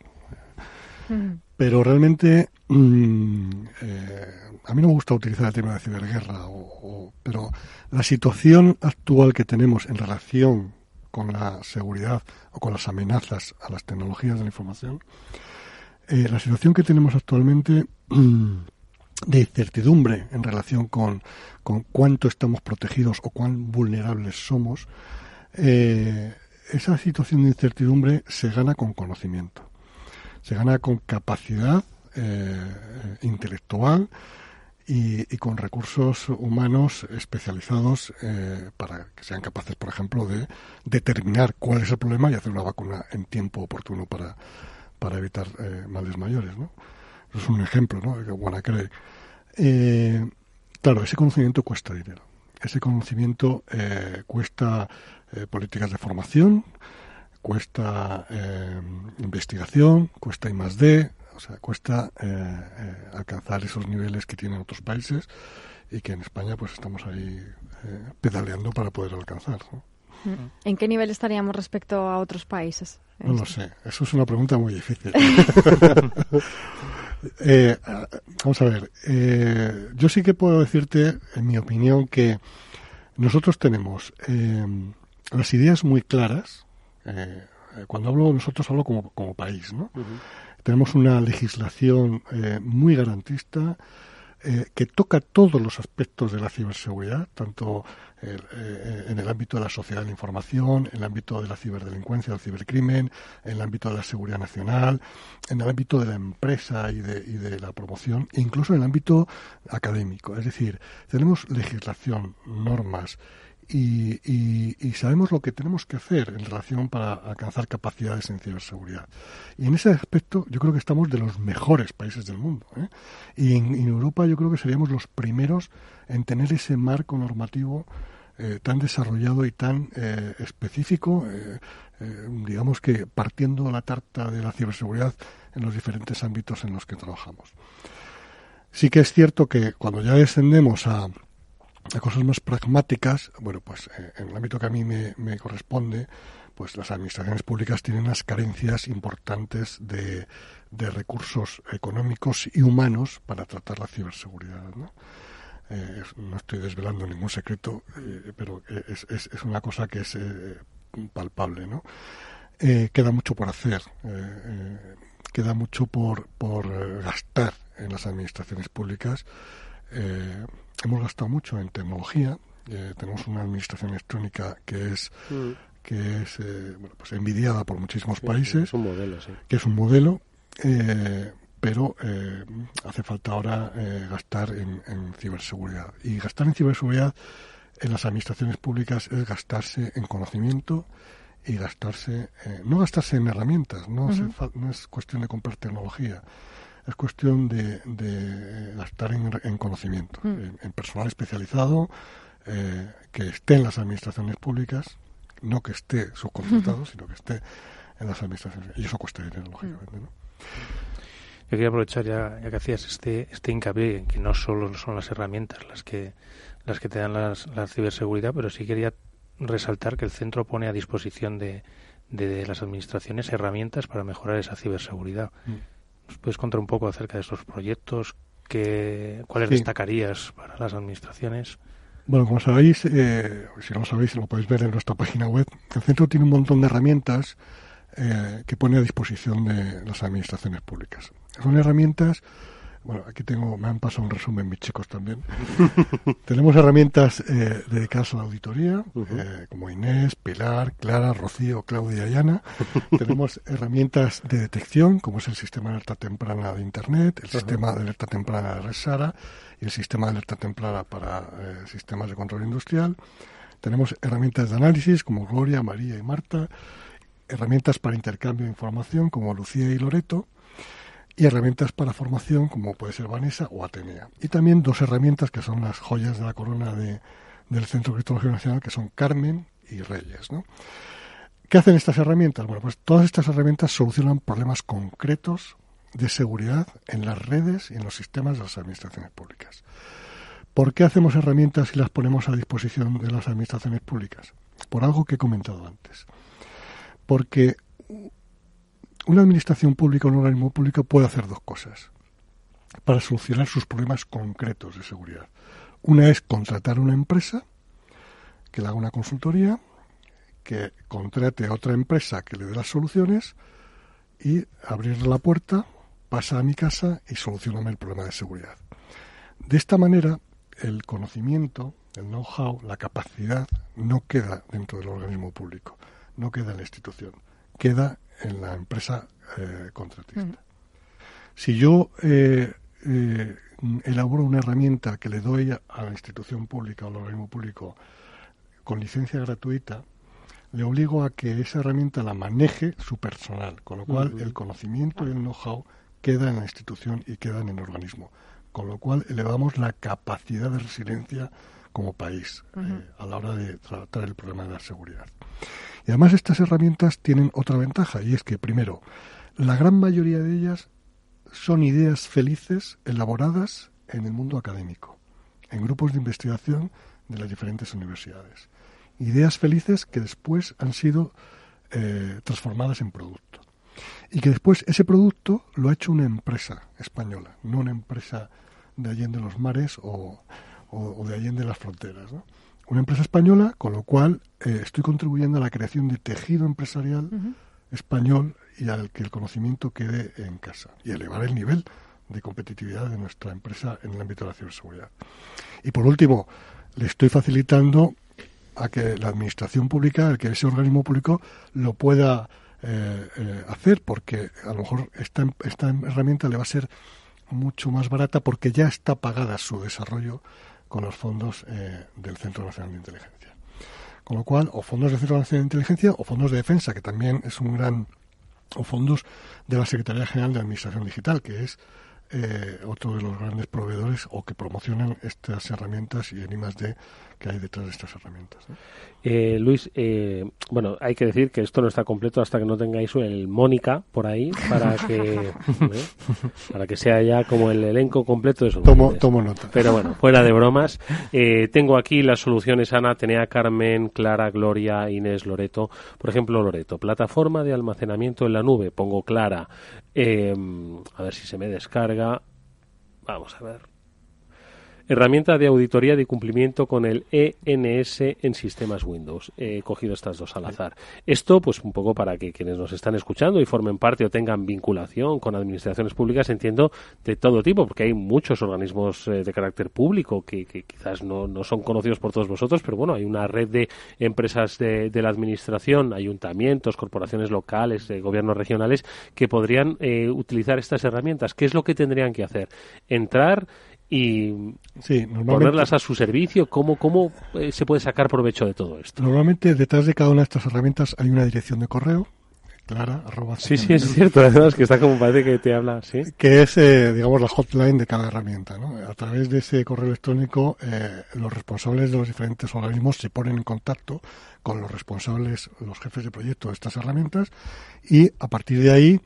Pero realmente mm, eh, a mí no me gusta utilizar el tema de ciberguerra, o, pero la situación actual que tenemos en relación con la seguridad o con las amenazas a las tecnologías de la información, eh, la situación que tenemos actualmente mm, de incertidumbre en relación con, con, cuánto estamos protegidos o cuán vulnerables somos, eh, esa situación de incertidumbre se gana con conocimiento se gana con capacidad eh, intelectual y, con recursos humanos especializados eh, para que sean capaces, por ejemplo, de determinar cuál es el problema y hacer una vacuna en tiempo oportuno para, para evitar eh, males mayores. ¿no? Eso es un ejemplo, ¿no? Eh, claro, ese conocimiento cuesta dinero. Ese conocimiento cuesta políticas de formación, cuesta eh, investigación, cuesta I más D, o sea, cuesta eh, eh, alcanzar esos niveles que tienen otros países y que en España pues estamos ahí pedaleando para poder alcanzar. ¿En qué nivel estaríamos respecto a otros países? No lo sé, eso es una pregunta muy difícil. vamos a ver, yo sí que puedo decirte, en mi opinión, que nosotros tenemos las ideas muy claras, eh, cuando hablo nosotros hablo como, como país, ¿no? Tenemos una legislación eh, muy garantista eh, que toca todos los aspectos de la ciberseguridad, tanto en el ámbito de la sociedad de la información, en el ámbito de la ciberdelincuencia, del cibercrimen, en el ámbito de la seguridad nacional, en el ámbito de la empresa y de, y de la promoción, incluso en el ámbito académico. Es decir, tenemos legislación, normas, y, sabemos lo que tenemos que hacer en relación para alcanzar capacidades en ciberseguridad. Y en ese aspecto yo creo que estamos de los mejores países del mundo. ¿eh? Y en, Europa yo creo que seríamos los primeros en tener ese marco normativo eh, tan desarrollado y tan eh, específico, digamos que partiendo la tarta de la ciberseguridad en los diferentes ámbitos en los que trabajamos. Sí que es cierto que cuando ya descendemos a a cosas más pragmáticas, bueno, pues eh, en el ámbito que a mí me, corresponde, pues las administraciones públicas tienen unas carencias importantes de, recursos económicos y humanos para tratar la ciberseguridad. ¿no? Eh, estoy desvelando ningún secreto, eh, pero es, una cosa que es palpable. ¿no? queda mucho por hacer, queda mucho por, por gastar en las administraciones públicas. Hemos gastado mucho en tecnología. Eh, tenemos una administración electrónica que es mm. que es eh, bueno, pues envidiada por muchísimos países. es un modelo, sí. Que es un modelo, eh, pero hace falta ahora gastar en, en, ciberseguridad. Y gastar en ciberseguridad en las administraciones públicas es gastarse en conocimiento y gastarse, no gastarse en herramientas, no, no es cuestión de comprar tecnología es cuestión de, de estar en, conocimiento, mm. en, personal especializado, eh, que esté en las administraciones públicas, no que esté subcontratado, sino que esté en las administraciones. Y eso cuesta dinero, lógicamente. ¿no? Yo quería aprovechar ya, ya que hacías este, este hincapié en que no solo son las herramientas las que, las que te dan las, la ciberseguridad, pero sí quería resaltar que el centro pone a disposición de, de, las administraciones herramientas para mejorar esa ciberseguridad. Mm. ¿Nos puedes contar un poco acerca de estos proyectos? Que, ¿Cuáles destacarías para las administraciones? Bueno, como sabéis, eh, si no lo sabéis, lo podéis ver en nuestra página web. El centro tiene un montón de herramientas eh, que pone a disposición de las administraciones públicas. Son herramientas bueno, aquí tengo, me han pasado un resumen mis chicos también. Tenemos herramientas eh, dedicadas a la auditoría, eh, como Inés, Pilar, Clara, Rocío, Claudia y Ana. Tenemos herramientas de detección, como es el sistema de alerta temprana de Internet, el sistema de alerta temprana de Resara y el sistema de alerta temprana para eh, sistemas de control industrial. Tenemos herramientas de análisis como Gloria, María y Marta, herramientas para intercambio de información como Lucía y Loreto, y herramientas para formación como puede ser Vanessa o Atenea. Y también dos herramientas que son las joyas de la corona de, del Centro Criptología Nacional, que son Carmen y Reyes. ¿no? ¿Qué hacen estas herramientas? Bueno, pues todas estas herramientas solucionan problemas concretos de seguridad en las redes y en los sistemas de las administraciones públicas. ¿Por qué hacemos herramientas y las ponemos a disposición de las administraciones públicas? Por algo que he comentado antes. Porque una administración pública o un organismo público puede hacer dos cosas para solucionar sus problemas concretos de seguridad. Una es contratar una empresa que le haga una consultoría, que contrate a otra empresa que le dé las soluciones y abrirle la puerta, pasa a mi casa y solucioname el problema de seguridad. De esta manera, el conocimiento, el know-how, la capacidad no queda dentro del organismo público, no queda en la institución, queda en la empresa eh, contratista. Mm. Si yo eh, eh, elaboro una herramienta que le doy a la institución pública o al organismo público con licencia gratuita, le obligo a que esa herramienta la maneje su personal, con lo cual el conocimiento y el know-how queda en la institución y queda en el organismo, con lo cual elevamos la capacidad de resiliencia como país a la hora de tratar el problema de la seguridad. Y además estas herramientas tienen otra ventaja y es que, primero, la gran mayoría de ellas son ideas felices elaboradas en el mundo académico, en grupos de investigación de las diferentes universidades. Ideas felices que después han sido eh, transformadas en producto. Y que después ese producto lo ha hecho una empresa española, no una empresa de Allende los mares o, de Allende las fronteras. Una empresa española, con lo cual eh, estoy contribuyendo a la creación de tejido empresarial español y al que el conocimiento quede en casa y elevar el nivel de competitividad de nuestra empresa en el ámbito de la ciberseguridad. Y por último, le estoy facilitando a que la administración pública, que ese organismo público lo pueda eh, eh, hacer, porque a lo mejor esta, esta herramienta le va a ser mucho más barata porque ya está pagada su desarrollo con los fondos eh, del Centro Nacional de Inteligencia. Con lo cual, o fondos del Centro Nacional de Inteligencia o fondos de defensa, que también es un gran, o fondos de la Secretaría General de Administración Digital, que es eh, otro de los grandes proveedores o que promocionan estas herramientas y en I+D que hay detrás de estas herramientas. Eh, Luis, eh, bueno, hay que decir que esto no está completo hasta que no tengáis el Mónica por ahí para que ¿eh? para que sea ya como el elenco completo de eso. Tomo, tomo nota. Pero bueno, fuera de bromas, tengo aquí las soluciones Ana, Tenea, Carmen, Clara, Gloria, Inés, Loreto. Por ejemplo, Loreto, plataforma de almacenamiento en la nube. Pongo Clara. a ver si se me descarga. Vamos a ver. Herramienta de auditoría de cumplimiento con el ENS en sistemas Windows. He cogido estas dos al azar. Esto, pues un poco para que quienes nos están escuchando y formen parte o tengan vinculación con administraciones públicas, entiendo, de todo tipo, porque hay muchos organismos eh, de carácter público que, quizás no, no, son conocidos por todos vosotros, pero bueno, hay una red de empresas de, la administración, ayuntamientos, corporaciones locales, eh, gobiernos regionales, que podrían eh, utilizar estas herramientas. ¿Qué es lo que tendrían que hacer? Entrar y ponerlas a su servicio? ¿Cómo, cómo eh, se puede sacar provecho de todo esto? Normalmente detrás de cada una de estas herramientas hay una dirección de correo, clara, arroba. Sí, sí, es cierto, además que está como parece que te habla, sí. Que es, eh, digamos, la hotline de cada herramienta, ¿no? A través de ese correo electrónico, eh, los responsables de los diferentes organismos se ponen en contacto con los responsables, los jefes de proyecto de estas herramientas y a partir de ahí,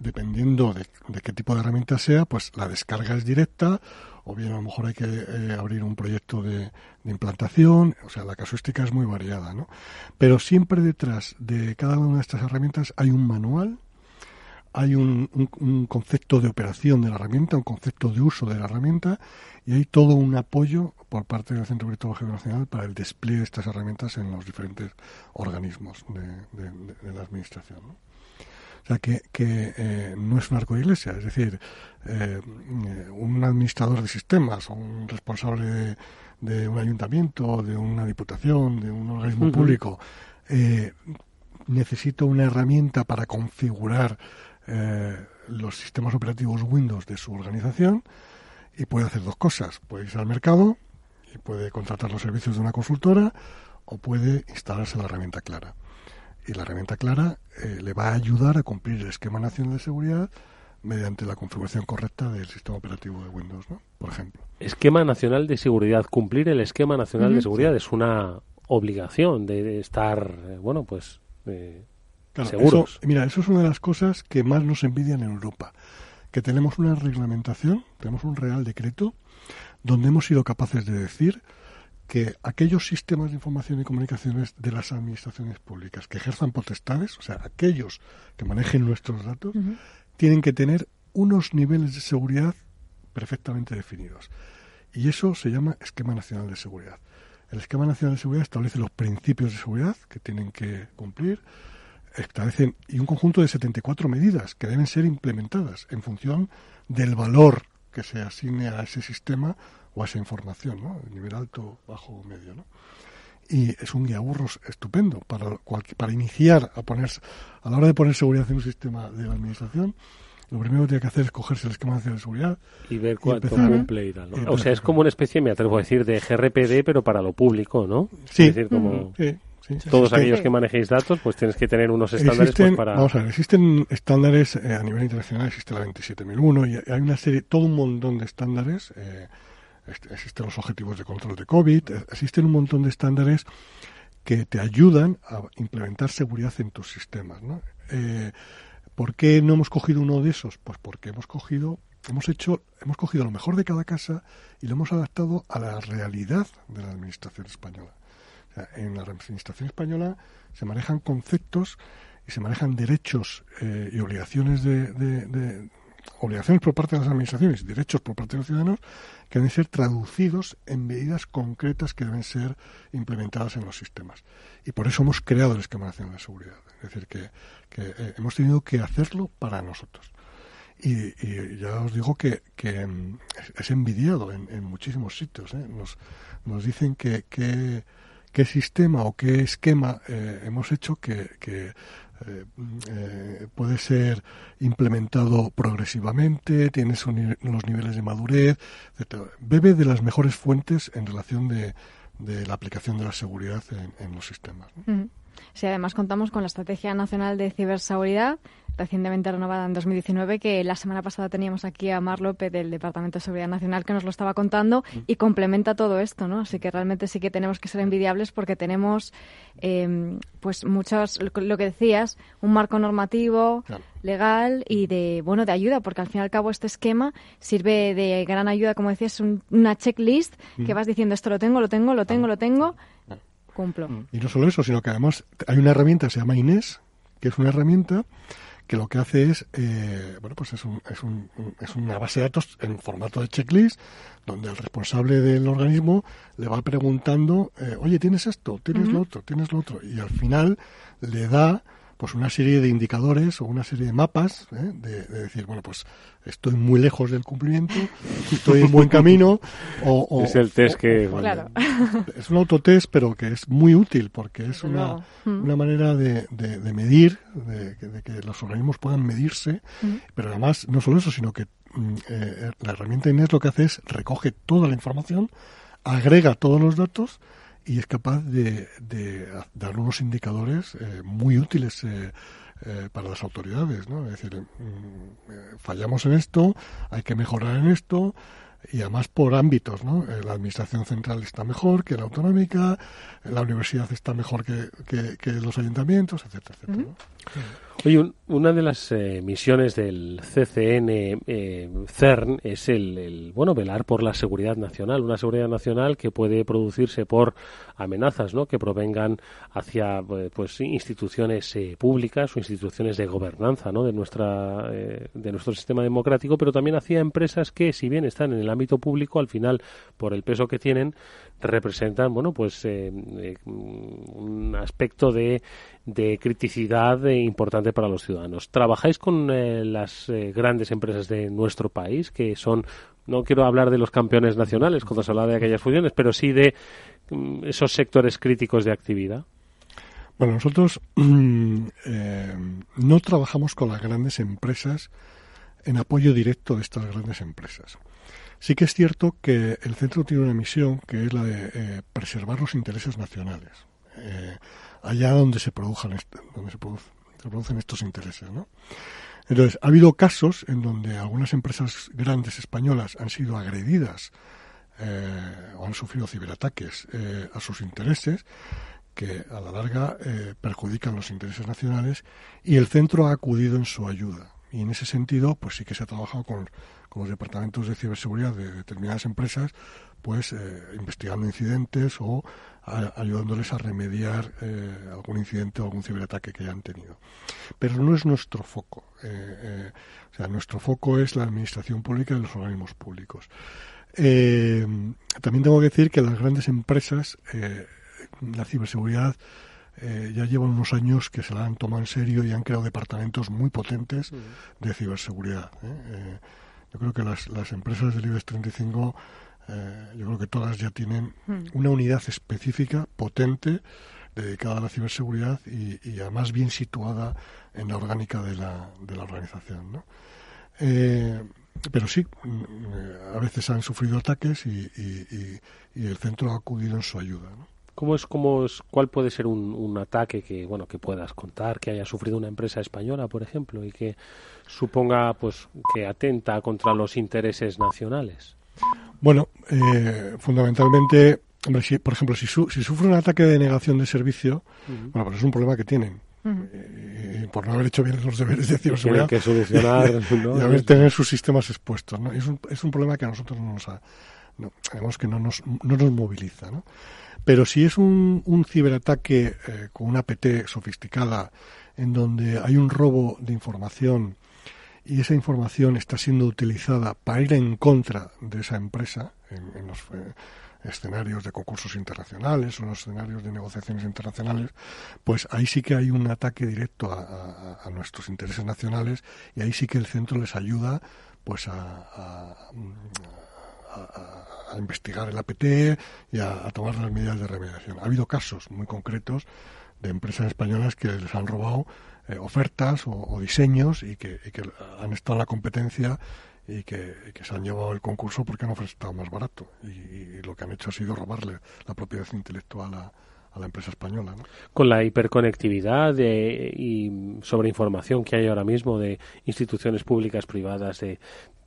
dependiendo de, de qué tipo de herramienta sea, pues la descarga es directa o bien a lo mejor hay que eh, abrir un proyecto de, implantación, o sea, la casuística es muy variada, ¿no? Pero siempre detrás de cada una de estas herramientas hay un manual, hay un, concepto de operación de la herramienta, un concepto de uso de la herramienta y hay todo un apoyo por parte del Centro Criptológico Nacional para el despliegue de estas herramientas en los diferentes organismos de, la administración. ¿no? O sea, que, que eh, no es un arco de iglesia, es decir, eh, un administrador de sistemas o un responsable de, un ayuntamiento, de una diputación, de un organismo público, eh, necesita una herramienta para configurar los sistemas operativos Windows de su organización y puede hacer dos cosas. Puede irse al mercado y puede contratar los servicios de una consultora o puede instalarse la herramienta Clara. Y la herramienta Clara eh, le va a ayudar a cumplir el esquema nacional de seguridad mediante la configuración correcta del sistema operativo de Windows, ¿no? por ejemplo. Esquema Nacional de Seguridad. Cumplir el Esquema Nacional de Seguridad es una obligación de estar, eh, bueno, pues eh, seguros. mira, eso es una de las cosas que más nos envidian en Europa, que tenemos una reglamentación, tenemos un real decreto, donde hemos sido capaces de decir que aquellos sistemas de información y comunicaciones de las administraciones públicas que ejerzan potestades, o sea, aquellos que manejen nuestros datos, tienen que tener unos niveles de seguridad perfectamente definidos. Y eso se llama Esquema Nacional de Seguridad. El Esquema Nacional de Seguridad establece los principios de seguridad que tienen que cumplir, establecen y un conjunto de 74 medidas que deben ser implementadas en función del valor que se asigne a ese sistema o a esa información, ¿no? nivel alto, bajo o medio, ¿no? Y es un guiaburros estupendo para, para iniciar a poner, a la hora de poner seguridad en un sistema de la administración, lo primero que tiene que hacer es cogerse el esquema de seguridad y ver cuánto cumple y tal. O sea, es como una especie, me atrevo a decir, de GRPD, pero para lo público, ¿no? Sí. Es decir, como todos aquellos que manejéis datos, pues tienes que tener unos estándares pues, para. Vamos a ver, existen estándares eh, a nivel internacional, existe la 27001 y hay una serie, todo un montón de estándares. Eh, existen los objetivos de control de COVID, eh, existen un montón de estándares que te ayudan a implementar seguridad en tus sistemas, ¿no? Eh, ¿Por qué no hemos cogido uno de esos? Pues porque hemos cogido, hemos hecho, hemos cogido lo mejor de cada casa y lo hemos adaptado a la realidad de la administración española. en la administración española se manejan conceptos y se manejan derechos eh, y obligaciones de, obligaciones por parte de las administraciones y derechos por parte de los ciudadanos que deben ser traducidos en medidas concretas que deben ser implementadas en los sistemas. Y por eso hemos creado el Esquema Nacional de Seguridad. Es decir, que, eh, hemos tenido que hacerlo para nosotros. Y, ya os digo que, mm, es envidiado en, muchísimos sitios. ¿eh? Nos, nos dicen que, qué sistema o qué esquema eh, hemos hecho que, puede ser implementado progresivamente, tiene los niveles de madurez, Bebe de las mejores fuentes en relación de, la aplicación de la seguridad en, los sistemas. Sí, además contamos con la Estrategia Nacional de Ciberseguridad, recientemente renovada en 2019, que la semana pasada teníamos aquí a Mar López del Departamento de Seguridad Nacional que nos lo estaba contando y complementa todo esto, ¿no? Así que realmente sí que tenemos que ser envidiables porque tenemos, eh, pues muchos, lo que decías, un marco normativo, legal y de, bueno, de ayuda, porque al fin y al cabo este esquema sirve de gran ayuda, como decías, una checklist que mm. vas diciendo esto lo tengo, lo tengo, lo tengo, lo tengo Cumplo. Mm. Y no solo eso, sino que además hay una herramienta que se llama Inés, que es una herramienta que lo que hace es, eh, bueno, pues es, un, es, un, es una base de datos en formato de checklist, donde el responsable del organismo le va preguntando, eh, oye, ¿tienes esto? ¿Tienes lo otro? ¿Tienes lo otro? Y al final le da pues una serie de indicadores o una serie de mapas ¿eh? de, decir, bueno, pues estoy muy lejos del cumplimiento, estoy en buen camino. O, es el test que... Es un autotest, pero que es muy útil porque es una, una manera de, de, medir, de, que los organismos puedan medirse, pero además no solo eso, sino que mm, eh, la herramienta Inés lo que hace es recoge toda la información, agrega todos los datos y es capaz de, dar unos indicadores eh, muy útiles eh, eh, para las autoridades, ¿no? Es decir, mm, fallamos en esto, hay que mejorar en esto, y además por ámbitos, ¿no? La administración central está mejor que la autonómica, la universidad está mejor que, que, los ayuntamientos, etcétera, etcétera. Oye, una de las eh, misiones del CCN eh, CERN es el, bueno velar por la seguridad nacional, una seguridad nacional que puede producirse por amenazas, ¿no? Que provengan hacia eh, pues instituciones públicas o instituciones de gobernanza, ¿no? De nuestra de nuestro sistema democrático, pero también hacia empresas que, si bien están en el ámbito público, al final por el peso que tienen representan, bueno, pues un aspecto de de criticidad importante para los ciudadanos. ¿Trabajáis con eh, las eh, grandes empresas de nuestro país que son, no quiero hablar de los campeones nacionales cuando se habla de aquellas fusiones, pero sí de mm, esos sectores críticos de actividad? Bueno, nosotros eh, no trabajamos con las grandes empresas en apoyo directo de estas grandes empresas. Sí que es cierto que el centro tiene una misión que es la de preservar los intereses nacionales. allá donde se se producen estos intereses, ¿no? Entonces, ha habido casos en donde algunas empresas grandes españolas han sido agredidas eh, o han sufrido ciberataques eh, a sus intereses que a la larga eh, perjudican los intereses nacionales y el centro ha acudido en su ayuda. Y en ese sentido, pues sí que se ha trabajado con, los departamentos de ciberseguridad de determinadas empresas, pues investigando incidentes o ayudándoles a remediar algún incidente o algún ciberataque que hayan tenido. Pero no es nuestro foco. o sea, nuestro foco es la administración pública y los organismos públicos. Eh, también tengo que decir que las grandes empresas, eh, la ciberseguridad, eh, ya llevan unos años que se la han tomado en serio y han creado departamentos muy potentes de ciberseguridad. ¿eh? Yo creo que las, las empresas del IBEX 35, yo creo que todas ya tienen una unidad específica, potente, dedicada a la ciberseguridad y, y, además bien situada en la orgánica de la, de la organización. ¿no? pero sí, mm, a veces han sufrido ataques y, el centro ha acudido en su ayuda. ¿Cómo es, cómo es, ¿Cuál puede ser un, ataque que, bueno, que puedas contar, que haya sufrido una empresa española, por ejemplo, y que suponga pues, que atenta contra los intereses nacionales? Bueno, eh, fundamentalmente, por ejemplo, si, si, sufre un ataque de negación de servicio, bueno, pues es un problema que tienen y, por no haber hecho bien los deberes de ciberseguridad que solucionar y, haber tener sus sistemas expuestos ¿no? es, un, es un problema que a nosotros no nos ha, que no nos, no nos moviliza ¿no? Pero si es un, ciberataque eh, con una PT sofisticada en donde hay un robo de información y esa información está siendo utilizada para ir en contra de esa empresa en, los eh, escenarios de concursos internacionales o los escenarios de negociaciones internacionales, pues ahí sí que hay un ataque directo a, nuestros intereses nacionales y ahí sí que el centro les ayuda pues a, investigar el APT y a, tomar las medidas de remediación. Ha habido casos muy concretos de empresas españolas que les han robado eh, ofertas o, diseños y que, y que han estado en la competencia y que, se han llevado el concurso porque han ofrecido más barato y, lo que han hecho ha sido robarle la propiedad intelectual a, la empresa española. Con la hiperconectividad de, y sobre información que hay ahora mismo de instituciones públicas, privadas, de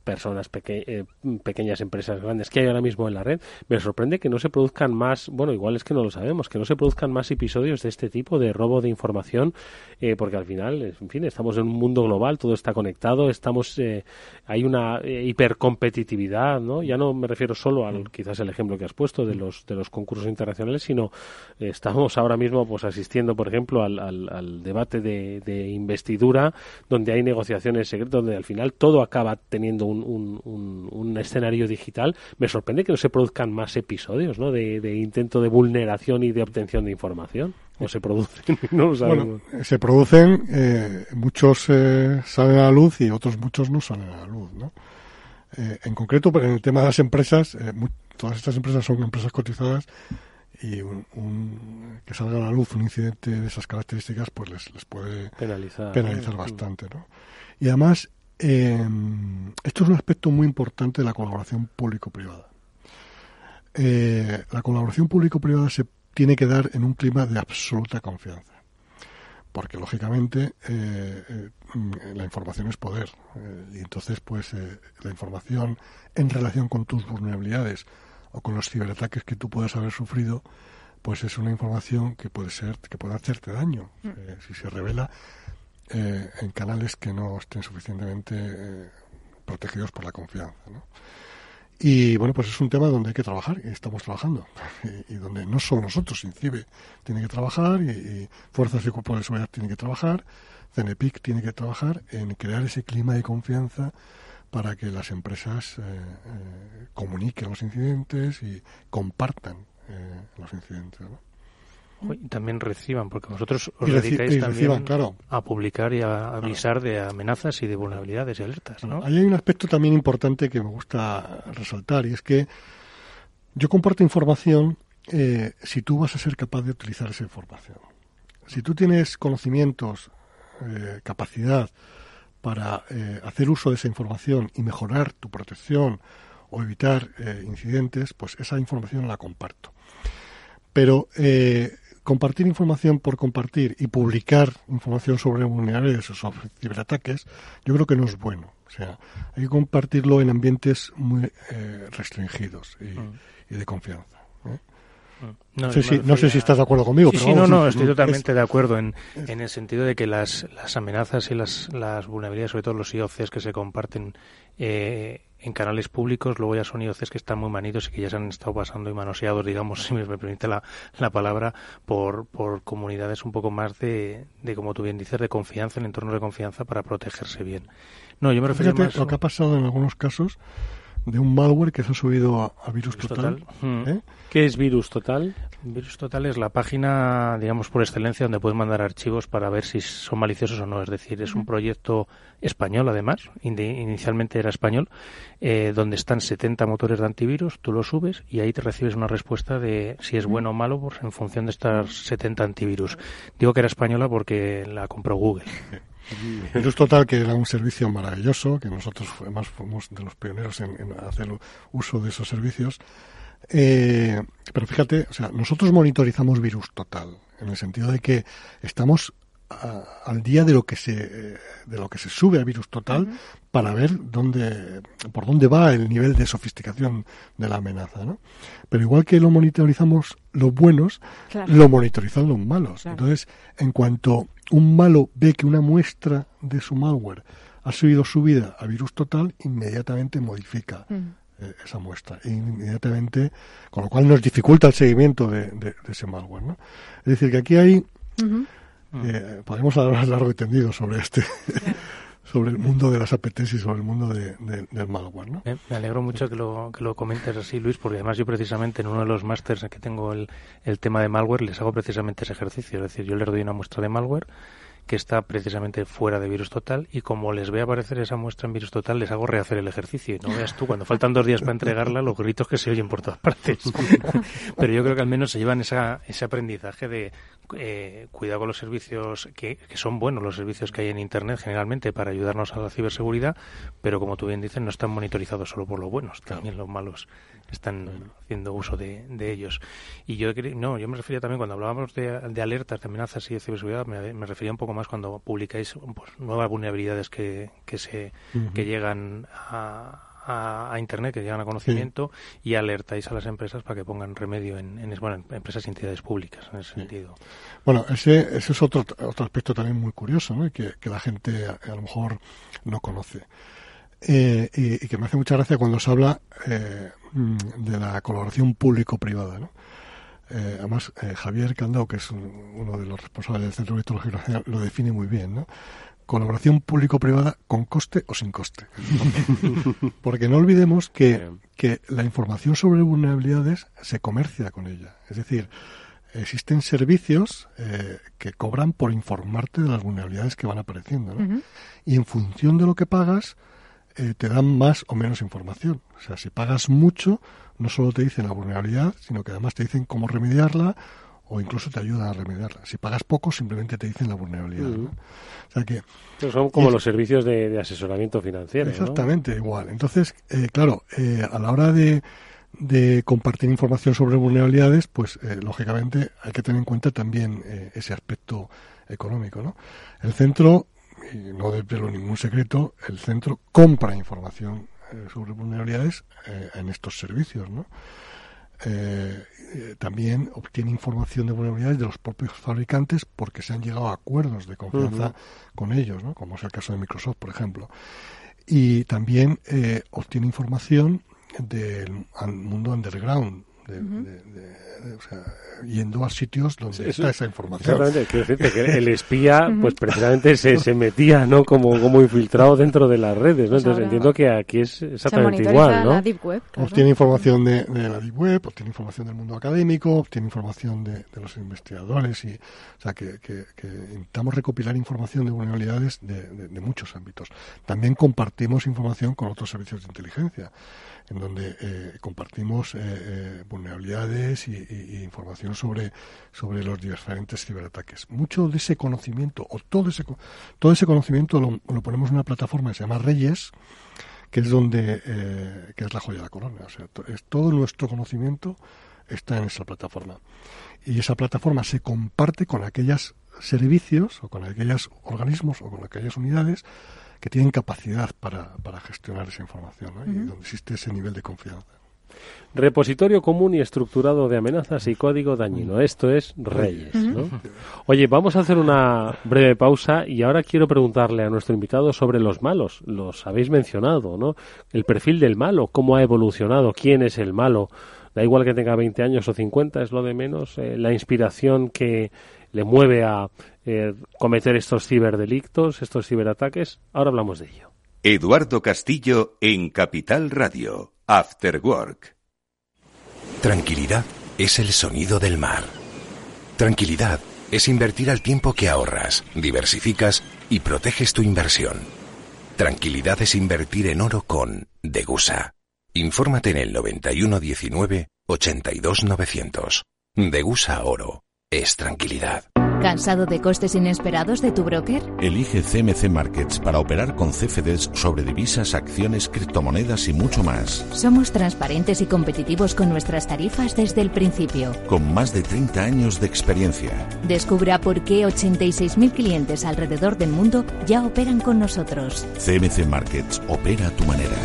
personas, eh, pequeñas empresas grandes que hay ahora mismo en la red, me sorprende que no se produzcan más, bueno, igual es que no lo sabemos, que no se produzcan más episodios de este tipo de robo de información, eh, porque al final, en fin, estamos en un mundo global, todo está conectado, estamos, eh, hay una hipercompetitividad, ¿no? Ya no me refiero solo al, quizás el ejemplo que has puesto de los, de los concursos internacionales, sino estamos ahora mismo, pues, asistiendo, por ejemplo, al, al, debate de, de investidura, donde hay negociaciones secretas, donde al final todo acaba teniendo un un, escenario digital, me sorprende que no se produzcan más episodios ¿no? de, intento de vulneración y de obtención de información. ¿O se producen? no lo sabemos. Bueno, se producen, eh, muchos eh, salen a la luz y otros muchos no salen a la luz. ¿no? Eh, en concreto, en el tema de las empresas, todas estas empresas son empresas cotizadas y un, que salga a la luz un incidente de esas características pues les, les puede penalizar, penalizar bastante ¿no? y además eh, esto es un aspecto muy importante de la colaboración público-privada. Eh, la colaboración público-privada se tiene que dar en un clima de absoluta confianza, porque lógicamente eh, eh, la información es poder y entonces pues la información en relación con tus vulnerabilidades o con los ciberataques que tú puedas haber sufrido, pues es una información que puede ser que puede hacerte daño mm. si se revela eh, en canales que no estén suficientemente eh, protegidos por la confianza. Y bueno, pues es un tema donde hay que trabajar y estamos trabajando. Y, donde no solo nosotros, INCIBE tiene que trabajar y, Fuerzas y Cuerpos de Seguridad tienen que trabajar, CNPIC tiene que trabajar en crear ese clima de confianza para que las empresas eh, comuniquen los incidentes y compartan los incidentes. ¿no? También reciban, porque vosotros os dedicáis también a publicar y a avisar de amenazas y de vulnerabilidades y alertas, ¿no? Ahí hay un aspecto también importante que me gusta resaltar y es que yo comparto información eh, si tú vas a ser capaz de utilizar esa información. Si tú tienes conocimientos, eh, capacidad para eh, hacer uso de esa información y mejorar tu protección o evitar incidentes, pues esa información la comparto. Pero compartir información por compartir y publicar información sobre vulnerabilidades o sobre ciberataques, yo creo que no es bueno. O sea, hay que compartirlo en ambientes muy eh, restringidos y, mm. de confianza. ¿eh? Mm. No, sé, si, no sé si estás de acuerdo conmigo. Sí, no, no, estoy totalmente de acuerdo en, en el sentido de que las, las amenazas y las, las vulnerabilidades, sobre todo los IOCs que se comparten eh, en canales públicos, luego ya son IOCs que están muy manidos y que ya se han estado pasando y manoseados, digamos, si me permite la, la palabra, por, por comunidades un poco más de, de, como tú bien dices, de confianza, en entorno de confianza para protegerse bien. No, yo me refiero más... Lo que ha pasado en algunos casos de un malware que se ha subido a, Virus, Total. Hmm. ¿eh? ¿Qué es Virus Total? Virus Total es la página, digamos, por excelencia donde puedes mandar archivos para ver si son maliciosos o no. Es decir, es un proyecto español, además, inicialmente era español, eh, donde están 70 motores de antivirus, tú lo subes y ahí te recibes una respuesta de si es bueno o malo pues, en función de estas 70 antivirus. Digo que era española porque la compró Google. Virus Total, que era un servicio maravilloso, que nosotros además fuimos de los pioneros en, hacer uso de esos servicios. Eh, pero fíjate, o sea, nosotros monitorizamos Virus Total, en el sentido de que estamos al día de lo que se de lo que se sube a virus total para ver dónde por dónde va el nivel de sofisticación de la amenaza ¿no? pero igual que lo monitorizamos los buenos lo monitorizan los malos entonces en cuanto un malo ve que una muestra de su malware ha sido subida a virus total, inmediatamente modifica eh, esa muestra. E inmediatamente, con lo cual nos dificulta el seguimiento de, ese malware. ¿no? Es decir, que aquí hay. Eh, podemos hablar largo y tendido sobre este. sobre el mundo de las APTs y sobre el mundo de, del malware. ¿no? me alegro mucho que lo, que lo comentes así, Luis, porque además yo precisamente en uno de los másters que tengo el, el tema de malware les hago precisamente ese ejercicio. Es decir, yo les doy una muestra de malware que está precisamente fuera de virus total y como les ve aparecer esa muestra en virus total les hago rehacer el ejercicio. Y no veas tú cuando faltan dos días para entregarla los gritos que se oyen por todas partes. Pero yo creo que al menos se llevan esa, ese aprendizaje de eh, cuidado con los servicios que, que, son buenos los servicios que hay en internet generalmente para ayudarnos a la ciberseguridad pero como tú bien dices no están monitorizados solo por los buenos también los malos están haciendo uso de, de, ellos. Y yo no, yo me refería también cuando hablábamos de, de alertas, de amenazas y de ciberseguridad, me, me, refería un poco más cuando publicáis pues, nuevas vulnerabilidades que, que se que llegan a, a, Internet, que llegan a conocimiento y alertáis a las empresas para que pongan remedio en, en, bueno, en empresas y entidades públicas en ese sentido. Bueno, ese, ese es otro, otro aspecto también muy curioso, ¿no? que, que la gente a, a, lo mejor no conoce. Eh, y, y, que me hace mucha gracia cuando se habla eh, Mm, de la colaboración público-privada. ¿no? Eh, además, eh, Javier Candao, que es uno de los responsables del Centro de Virtualogía, lo define muy bien. ¿no? Colaboración público-privada con coste o sin coste. Porque no olvidemos que, que la información sobre vulnerabilidades se comercia con ella. Es decir, existen servicios eh, que cobran por informarte de las vulnerabilidades que van apareciendo. ¿no? Y en función de lo que pagas, eh, te dan más o menos información. O sea, si pagas mucho, no solo te dicen la vulnerabilidad, sino que además te dicen cómo remediarla o incluso te ayudan a remediarla. Si pagas poco, simplemente te dicen la vulnerabilidad. O sea que son como los servicios de, asesoramiento financiero. Exactamente, igual. Entonces, eh, claro, eh, a la hora de, de, compartir información sobre vulnerabilidades, pues lógicamente hay que tener en cuenta también ese aspecto económico. ¿no? El centro y no desvelo ningún secreto, el centro compra información eh, sobre vulnerabilidades eh, en estos servicios, ¿no? Eh, también obtiene información de vulnerabilidades de los propios fabricantes porque se han llegado a acuerdos de confianza con ellos, ¿no? como es el caso de Microsoft, por ejemplo. Y también obtiene información del mundo underground, o sea, yendo a sitios donde está esa información. Exactamente, que el espía, pues precisamente se, se metía, ¿no? Como, como infiltrado dentro de las redes, ¿no? Pues Entonces entiendo que aquí es exactamente igual, ¿no? Obtiene información de, la Deep Web, obtiene información del mundo académico, obtiene información de, los investigadores y, o sea, que, que, intentamos recopilar información de vulnerabilidades de, de muchos ámbitos. También compartimos información con otros servicios de inteligencia en donde eh, compartimos eh, eh, vulnerabilidades y, información sobre, sobre los diferentes ciberataques. Mucho de ese conocimiento, o todo ese, todo ese conocimiento lo, ponemos en una plataforma que se llama Reyes, que es donde que es la joya de la corona. O sea, es todo nuestro conocimiento está en esa plataforma. Y esa plataforma se comparte con aquellos servicios o con aquellos organismos o con aquellas unidades que tienen capacidad para, para gestionar esa información y donde existe ese nivel de confianza. Repositorio común y estructurado de amenazas y código dañino. Esto es Reyes. ¿no? Oye, vamos a hacer una breve pausa y ahora quiero preguntarle a nuestro invitado sobre los malos. Los habéis mencionado, ¿no? El perfil del malo, cómo ha evolucionado, quién es el malo. Da igual que tenga 20 años o 50, es lo de menos. Eh, la inspiración que le mueve a eh, cometer estos ciberdelictos, estos ciberataques. Ahora hablamos de ello. Eduardo Castillo en Capital Radio. After Work. Tranquilidad es el sonido del mar. Tranquilidad es invertir al tiempo que ahorras, diversificas y proteges tu inversión. Tranquilidad es invertir en oro con Degusa. Infórmate en el 9119 82900. Degusa Oro es tranquilidad. ¿Cansado de costes inesperados de tu broker? Elige CMC Markets para operar con CFDs sobre divisas, acciones, criptomonedas y mucho más. Somos transparentes y competitivos con nuestras tarifas desde el principio. Con más de 30 años de experiencia. Descubra por qué 86.000 clientes alrededor del mundo ya operan con nosotros. CMC Markets opera a tu manera.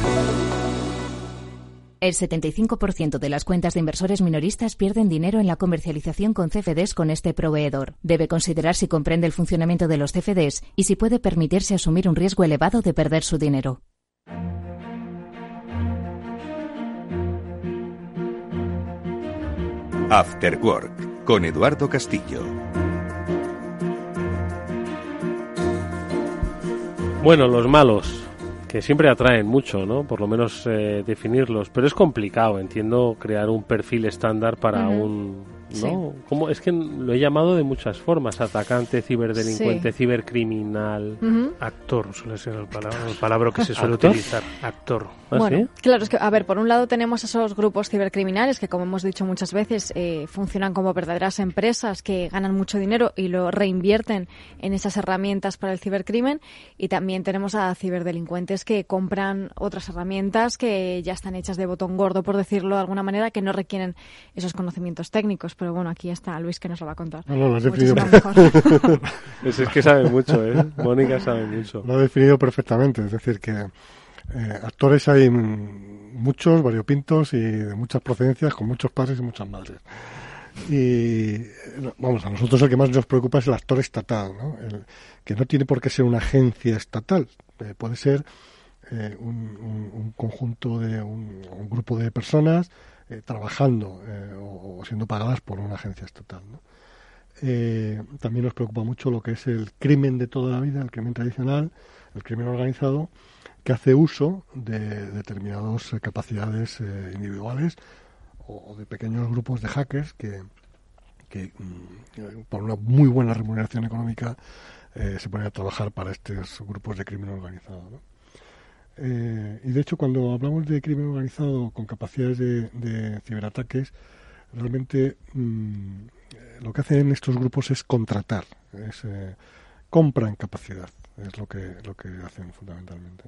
El 75% de las cuentas de inversores minoristas pierden dinero en la comercialización con CFDs con este proveedor. Debe considerar si comprende el funcionamiento de los CFDs y si puede permitirse asumir un riesgo elevado de perder su dinero. After Work con Eduardo Castillo. Bueno, los malos que siempre atraen mucho, ¿no? Por lo menos eh, definirlos, pero es complicado, entiendo, crear un perfil estándar para un ¿no? como Es que lo he llamado de muchas formas, atacante, ciberdelincuente, cibercriminal. Actor suele ser el palabra, que se suele utilizar. Actor. ¿Ah, bueno, claro, es que, a ver, por un lado tenemos esos grupos cibercriminales que, como hemos dicho muchas veces, eh, funcionan como verdaderas empresas que ganan mucho dinero y lo reinvierten en esas herramientas para el cibercrimen. Y también tenemos a ciberdelincuentes que compran otras herramientas que ya están hechas de botón gordo, por decirlo de alguna manera, que no requieren esos conocimientos técnicos pero bueno, aquí está Luis que nos lo va a contar. No, lo has definido. es, es que sabe mucho, ¿eh? Mónica sabe mucho. Lo ha definido perfectamente, es decir, que eh, actores hay muchos, variopintos y de muchas procedencias, con muchos padres y muchas madres. Y vamos, a nosotros el que más nos preocupa es el actor estatal, ¿no? El, que no tiene por qué ser una agencia estatal, eh, puede ser eh, un, conjunto de un, grupo de personas eh, trabajando eh, o, siendo pagadas por una agencia estatal. Eh, también nos preocupa mucho lo que es el crimen de toda la vida, el crimen tradicional, el crimen organizado, que hace uso de determinadas capacidades individuales o, de pequeños grupos de hackers que, mm, por una muy buena remuneración económica se ponen a trabajar para estos grupos de crimen organizado. Eh, y de hecho, cuando hablamos de crimen organizado con capacidades de, ciberataques, realmente mm, lo que hacen estos grupos es contratar, es, eh, compran capacidad, es lo que, lo que hacen fundamentalmente.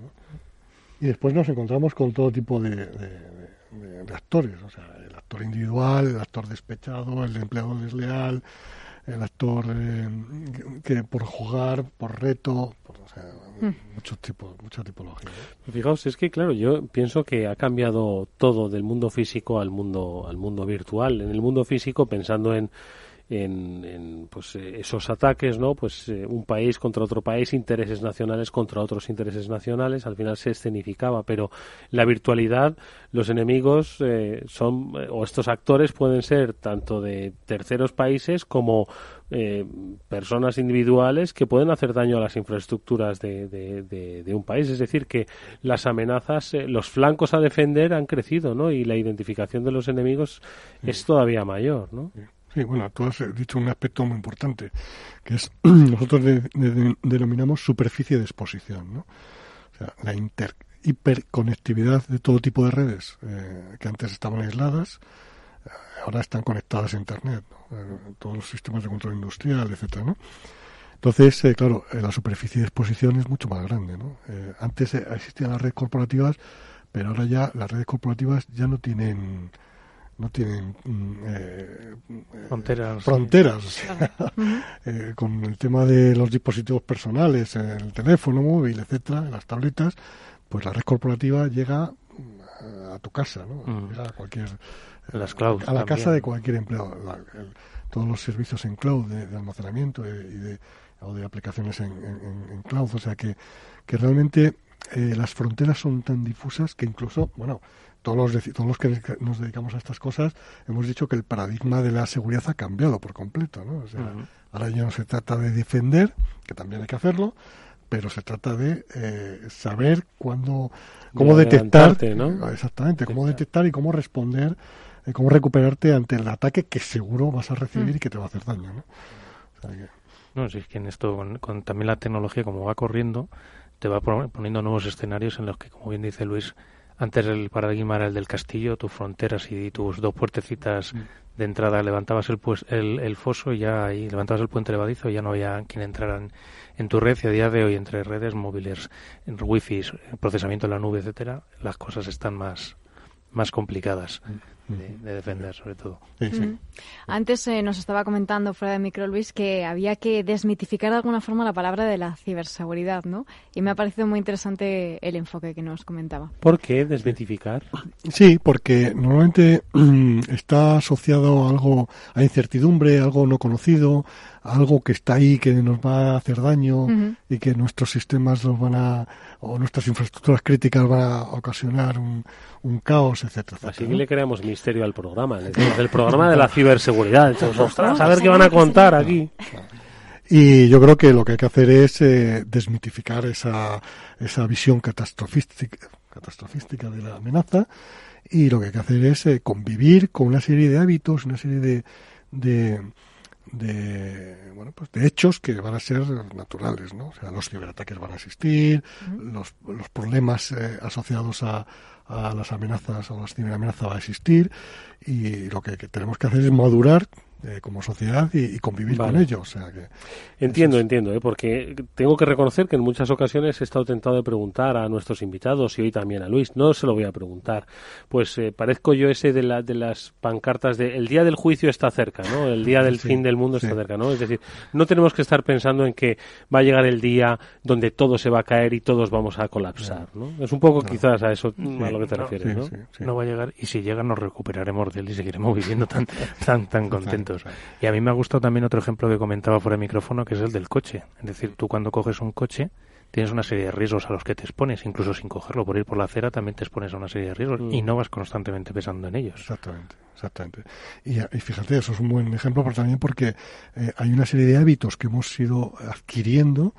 Y después nos encontramos con todo tipo de, de, actores, o sea, el actor individual, el actor despechado, el empleado desleal, el actor eh, que por jugar, por reto, por, o sea, mm. muchos tipos, mucha tipología. Fijaos, es que claro, yo pienso que ha cambiado todo del mundo físico al mundo al mundo virtual. En el mundo físico, pensando en en, pues eh, esos ataques, ¿no? Pues eh, un país contra otro país, intereses nacionales contra otros intereses nacionales, al final se escenificaba, pero la virtualidad, los enemigos eh, son, o estos actores pueden ser tanto de terceros países como personas individuales que pueden hacer daño a las infraestructuras de, de, un país. Es decir, que las amenazas, los flancos a defender han crecido, ¿no? Y la identificación de los enemigos es todavía mayor, ¿no? Sí, bueno, tú has dicho un aspecto muy importante, que es, nosotros denominamos superficie de exposición, ¿no? O sea, la inter, hiperconectividad de todo tipo de redes eh, que antes estaban aisladas, eh, ahora están conectadas a Internet, eh, todos los sistemas de control industrial, etcétera, ¿no? Entonces, claro, la superficie de exposición es mucho más grande, ¿no? antes existían las redes corporativas, pero ahora ya las redes corporativas ya no tienen no tienen mm, eh, fronteras, fronteras. Eh, con el tema de los dispositivos personales, el teléfono móvil, etcétera, las tabletas, pues la red corporativa llega mm, a tu casa, ¿no? a cualquier las clouds a la casa de cualquier empleado. todos los servicios en cloud de, almacenamiento y de, o de aplicaciones en, cloud, o sea que, que realmente eh, las fronteras son tan difusas que incluso, bueno, todos los, todos los que nos dedicamos a estas cosas hemos dicho que el paradigma de la seguridad ha cambiado por completo, ¿no? O sea, ahora ya no se trata de defender, que también hay que hacerlo, pero se trata de eh, saber cuándo, cómo detectar, ¿no? exactamente, cómo detectar y cómo responder, eh, cómo recuperarte ante el ataque que seguro vas a recibir mm. y que te va a hacer daño, ¿no? No, si es que en esto, con, también la tecnología, como va corriendo, te va poniendo nuevos escenarios en los que, como bien dice Luis, antes el paradigma era el del castillo, tus fronteras y tus dos puertecitas mm. de entrada levantabas el, pues, el, el, foso y ya ahí levantabas el puente levadizo y ya no había quien entrara en, tu red y a día de hoy entre redes móviles, en wifi, procesamiento en la nube, etcétera, las cosas están más, más complicadas. Mm de, defender sobre todo. Antes eh, nos estaba comentando fuera de micro Luis que había que desmitificar de alguna forma la palabra de la ciberseguridad, ¿no? Y me ha parecido muy interesante el enfoque que nos comentaba. ¿Por qué desmitificar? Sí, porque normalmente está asociado a algo, a incertidumbre, algo no conocido, algo que está ahí que nos va a hacer daño y que nuestros sistemas nos van a o nuestras infraestructuras críticas van a ocasionar un, caos, etcétera. Así que le creamos misterio al programa, el programa de la ciberseguridad. Entonces, a ver qué van a contar aquí. Y yo creo que lo que hay que hacer es eh, desmitificar esa, esa visión catastrofística, catastrofística de la amenaza y lo que hay que hacer es eh, convivir con una serie de hábitos, una serie de, de de bueno pues de hechos que van a ser naturales no o sea los ciberataques van a existir los, los problemas eh, asociados a, a las amenazas o las ciberamenazas va a existir y lo que, que tenemos que hacer es madurar eh, como sociedad y, convivir con ellos. O sea que entiendo, entiendo, ¿eh? porque tengo que reconocer que en muchas ocasiones he estado tentado de preguntar a nuestros invitados y hoy también a Luis, no se lo voy a preguntar, pues eh, parezco yo ese de, la, de las pancartas de el día del juicio está cerca, ¿no? El día del fin del mundo está cerca, ¿no? Es decir, no tenemos que estar pensando en que va a llegar el día donde todo se va a caer y todos vamos a colapsar, ¿no? Es un poco quizás a eso a lo que te refieres, ¿no? No va a llegar y si llega nos recuperaremos de él y seguiremos viviendo tan tan tan contentos. Y a mí me ha gustado también otro ejemplo que comentaba fuera de micrófono, que es el del coche. Es decir, tú cuando coges un coche tienes una serie de riesgos a los que te expones, incluso sin cogerlo, por ir por la acera también te expones a una serie de riesgos y mm. no vas constantemente pensando en ellos. Exactamente, exactamente. Y, fíjate, eso es un buen ejemplo pero también porque eh, hay una serie de hábitos que hemos ido adquiriendo,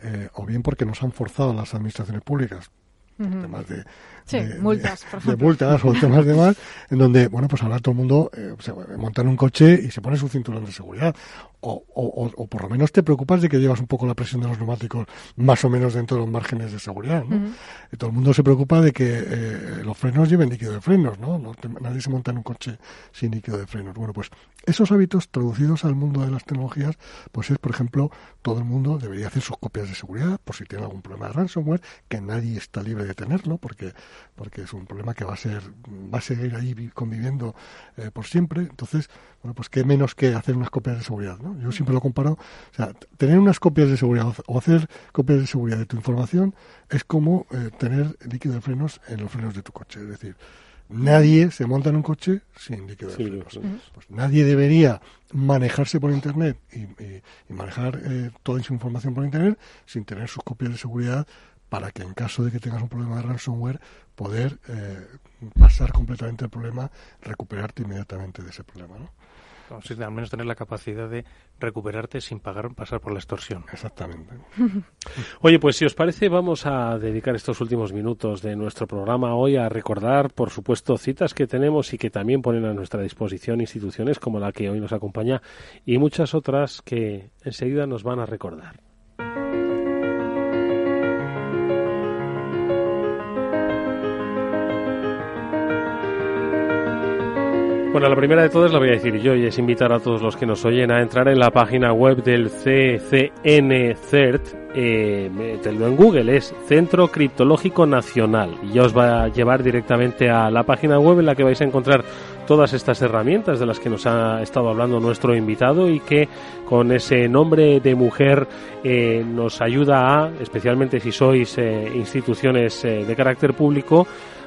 eh, o bien porque nos han forzado las administraciones públicas, temas de Sí, multas, por ejemplo. De multas o temas de más, en donde, bueno, pues ahora todo el mundo eh, se monta en un coche y se pone su cinturón de seguridad. O, o, o, por lo menos te preocupas de que llevas un poco la presión de los neumáticos más o menos dentro de los márgenes de seguridad, ¿no? y todo el mundo se preocupa de que eh, los frenos lleven líquido de frenos, ¿no? Nadie se monta en un coche sin líquido de frenos. Bueno, pues esos hábitos traducidos al mundo de las tecnologías, pues es, por ejemplo, todo el mundo debería hacer sus copias de seguridad por si tiene algún problema de ransomware, que nadie está libre de tenerlo, porque porque es un problema que va a ser va a seguir ahí conviviendo eh, por siempre entonces bueno pues qué menos que hacer unas copias de seguridad ¿no? yo siempre lo comparo o sea tener unas copias de seguridad o hacer copias de seguridad de tu información es como eh, tener líquido de frenos en los frenos de tu coche es decir Nadie se monta en un coche sin líquido de frenos. Pues nadie debería manejarse por Internet y, manejar eh, toda su información por Internet sin tener sus copias de seguridad para que en caso de que tengas un problema de ransomware, poder eh, pasar completamente el problema, recuperarte inmediatamente de ese problema. ¿no? al menos tener la capacidad de recuperarte sin pagar pasar por la extorsión. Exactamente. Oye, pues si os parece, vamos a dedicar estos últimos minutos de nuestro programa hoy a recordar, por supuesto, citas que tenemos y que también ponen a nuestra disposición instituciones como la que hoy nos acompaña y muchas otras que enseguida nos van a recordar. Bueno, la primera de todas la voy a decir yo y es invitar a todos los que nos oyen a entrar en la página web del CCN CERT. Eh, en Google, es Centro Criptológico Nacional. Y ya os va a llevar directamente a la página web en la que vais a encontrar todas estas herramientas de las que nos ha estado hablando nuestro invitado y que con ese nombre de mujer eh, nos ayuda a, especialmente si sois eh, instituciones eh, de carácter público,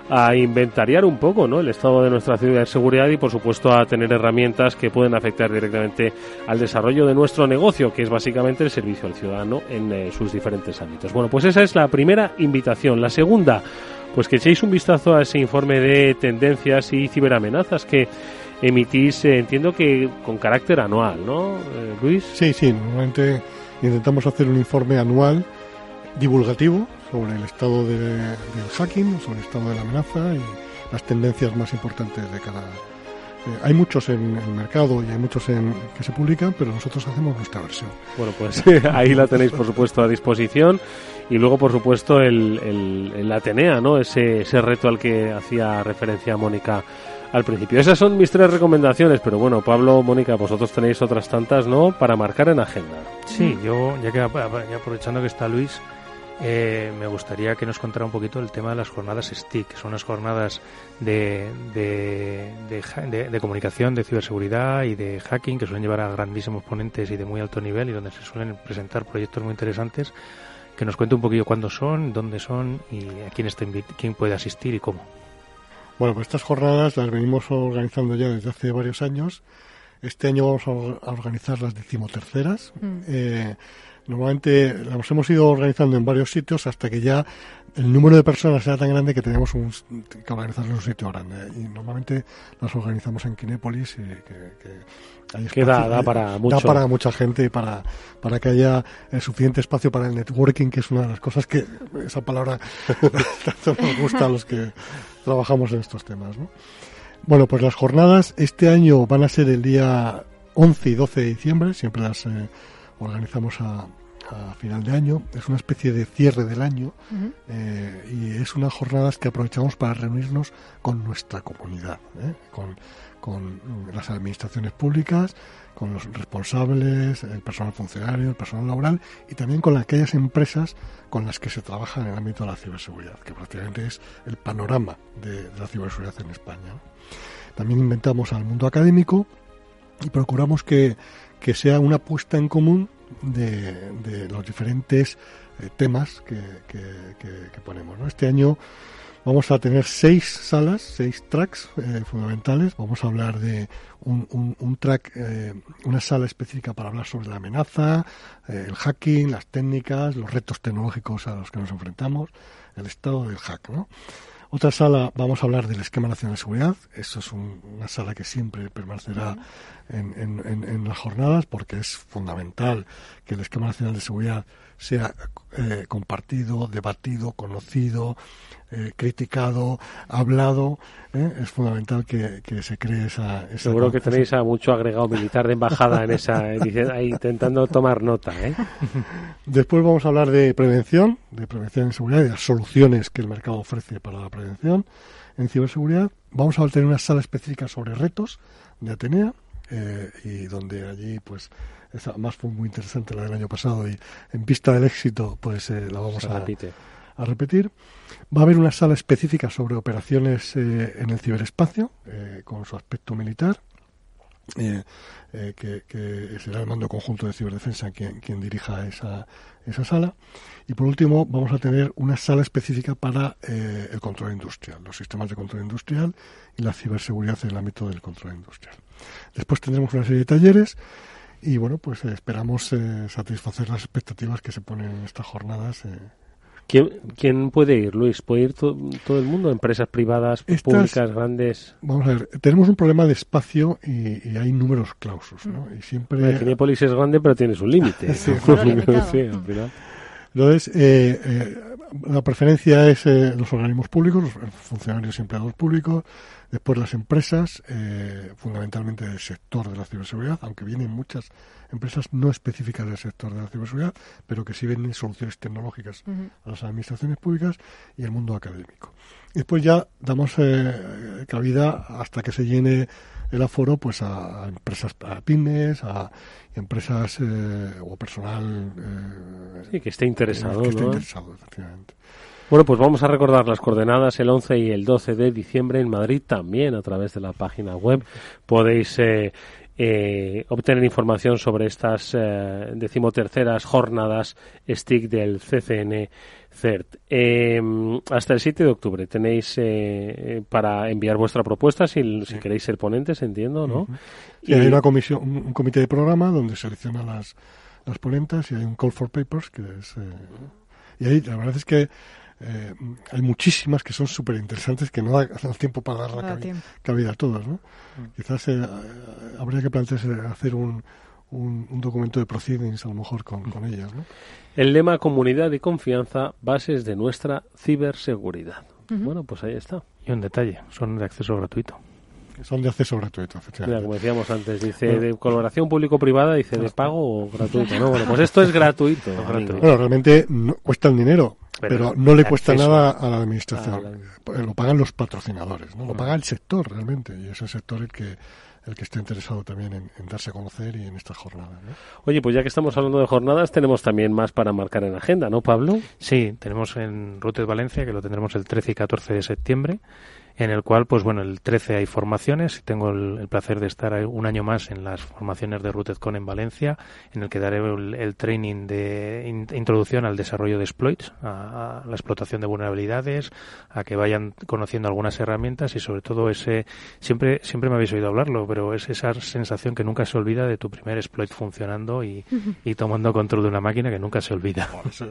a inventariar un poco ¿no? el estado de nuestra ciudad de seguridad y, por supuesto, a tener herramientas que pueden afectar directamente al desarrollo de nuestro negocio, que es básicamente el servicio al ciudadano en sus diferentes ámbitos. Bueno, pues esa es la primera invitación. La segunda, pues que echéis un vistazo a ese informe de tendencias y ciberamenazas que emitís, eh, entiendo que con carácter anual, ¿no, eh, Luis? Sí, sí, normalmente intentamos hacer un informe anual divulgativo sobre el estado del hacking, sobre el estado de la amenaza y las tendencias más importantes de cada, eh, hay muchos en el mercado y hay muchos en, que se publican, pero nosotros hacemos nuestra versión. Bueno, pues ahí la tenéis, por supuesto, a disposición. Y luego, por supuesto, el, el, Atenea, ¿no? Ese, ese reto al que hacía referencia Mónica al principio. Esas son mis tres recomendaciones, pero bueno, Pablo, Mónica, vosotros tenéis otras tantas, ¿no? Para marcar en agenda. Sí, yo, ya que aprovechando que está Luis, eh, me gustaría que nos contara un poquito el tema de las jornadas STIC, que son las jornadas de, de, comunicación, de ciberseguridad y de hacking, que suelen llevar a grandísimos ponentes y de muy alto nivel y donde se suelen presentar proyectos muy interesantes. Que nos cuente un poquito cuándo son, dónde son y a quién, está quién puede asistir y cómo. Bueno, pues estas jornadas las venimos organizando ya desde hace varios años. Este año vamos a organizar las decimoterceras. Mm. Eh, Normalmente las hemos ido organizando en varios sitios hasta que ya el número de personas era tan grande que teníamos un, que organizarlo en un sitio grande. Y normalmente las organizamos en Kinépolis y que, que, da, para mucho. Da para mucha gente y para, para que haya el suficiente espacio para el networking, que es una de las cosas que esa palabra tanto nos gusta a los que trabajamos en estos temas. ¿no? Bueno, pues las jornadas este año van a ser el día 11 y 12 de diciembre, siempre las eh, organizamos a, a final de año. Es una especie de cierre del año eh, y es unas jornadas que aprovechamos para reunirnos con nuestra comunidad, ¿eh? con, con, las administraciones públicas, con los responsables, el personal funcionario, el personal laboral y también con aquellas empresas con las que se trabaja en el ámbito de la ciberseguridad, que prácticamente es el panorama de, la ciberseguridad en España. También inventamos al mundo académico y procuramos que, que sea una puesta en común de, los diferentes eh, temas que, ponemos. Este año vamos a tener seis salas, seis tracks eh, fundamentales. Vamos a hablar de un, track, eh, una sala específica para hablar sobre la amenaza, el hacking, las técnicas, los retos tecnológicos a los que nos enfrentamos, el estado del hack. ¿no? Otra sala, vamos a hablar del esquema nacional de seguridad. Eso es una sala que siempre permanecerá en, en, en, las jornadas porque es fundamental que el esquema nacional de seguridad sea eh, compartido, debatido, conocido, eh, criticado, hablado. ¿eh? Es fundamental que, se cree esa. Seguro que tenéis a mucho agregado militar de embajada en esa ahí intentando tomar nota. Después vamos a hablar de prevención, de prevención en seguridad y las soluciones que el mercado ofrece para la prevención en ciberseguridad. Vamos a tener una sala específica sobre retos de Atenea y donde allí pues esa más fue muy interesante la del año pasado y en vista del éxito pues eh, la vamos a, a, repetir. Va a haber una sala específica sobre operaciones eh, en el ciberespacio eh, con su aspecto militar. que, será el mando conjunto de ciberdefensa quien, quien dirija esa, esa sala. Y por último, vamos a tener una sala específica para el control industrial, los sistemas de control industrial y la ciberseguridad en el ámbito del control industrial. Después tendremos una serie de talleres y bueno, pues eh, esperamos eh, satisfacer las expectativas que se ponen en estas jornadas. Eh. ¿Quién, puede ir, Luis? ¿Puede ir todo el mundo? ¿Empresas privadas, públicas, grandes? Vamos a ver, tenemos un problema de espacio y, hay números clausos, ¿no? Y siempre... Cinepolis es grande, pero tienes un límite. sí, Entonces, la preferencia es los organismos públicos, los funcionarios y empleados públicos, Después las empresas, eh, fundamentalmente del sector de la ciberseguridad, aunque vienen muchas empresas no específicas del sector de la ciberseguridad, pero que sí venden soluciones tecnológicas a las administraciones públicas y el mundo académico. Y después ya damos eh, cabida hasta que se llene el aforo pues a, empresas, a pymes, a empresas eh, o personal sí, que esté interesado. Que esté interesado, efectivamente. Bueno, pues vamos a recordar las coordenadas el 11 y el 12 de diciembre en Madrid también a través de la página web. Podéis eh, eh, obtener información sobre estas eh, decimoterceras jornadas STIC del CCN CERT. Em, hasta el 7 de octubre tenéis para enviar vuestra propuesta si, si queréis ser ponentes, entiendo, ¿no? y... hay una comisión, un, comité de programa donde seleccionan las, las ponentes y hay un call for papers que es... y ahí la verdad es que eh, hay muchísimas que son súper interesantes que no da, tiempo para dar la cabida, a todas. ¿no? Mm. Quizás eh, habría que plantearse hacer un, un, documento de proceedings a lo mejor con, con ellas. ¿no? El lema comunidad y confianza, bases de nuestra ciberseguridad. Bueno, pues ahí está. Y un detalle, son de acceso gratuito. Son de acceso gratuito, efectivamente. como decíamos antes, dice de colaboración público-privada, dice de pago o gratuito. ¿no? Bueno, pues esto es gratuito. Bueno, realmente no, cuesta un dinero, pero, no le cuesta nada a la administración. Eh, lo pagan los patrocinadores, ¿no? Lo paga el sector realmente, y es el sector el que el que está interesado también en, darse a conocer y en estas jornadas. Oye, pues ya que estamos hablando de jornadas, tenemos también más para marcar en agenda, ¿no, Pablo? Sí, tenemos en Rutes Valencia, que lo tendremos el 13 y 14 de septiembre, en el cual, pues bueno, el 13 hay formaciones y tengo el, placer de estar un año más en las formaciones de RootedCon en Valencia, en el que daré el, training de introducción al desarrollo de exploits, a, la explotación de vulnerabilidades, a que vayan conociendo algunas herramientas y sobre todo ese, siempre, siempre me habéis oído hablarlo, pero es esa sensación que nunca se olvida de tu primer exploit funcionando y, tomando control de una máquina que nunca se olvida.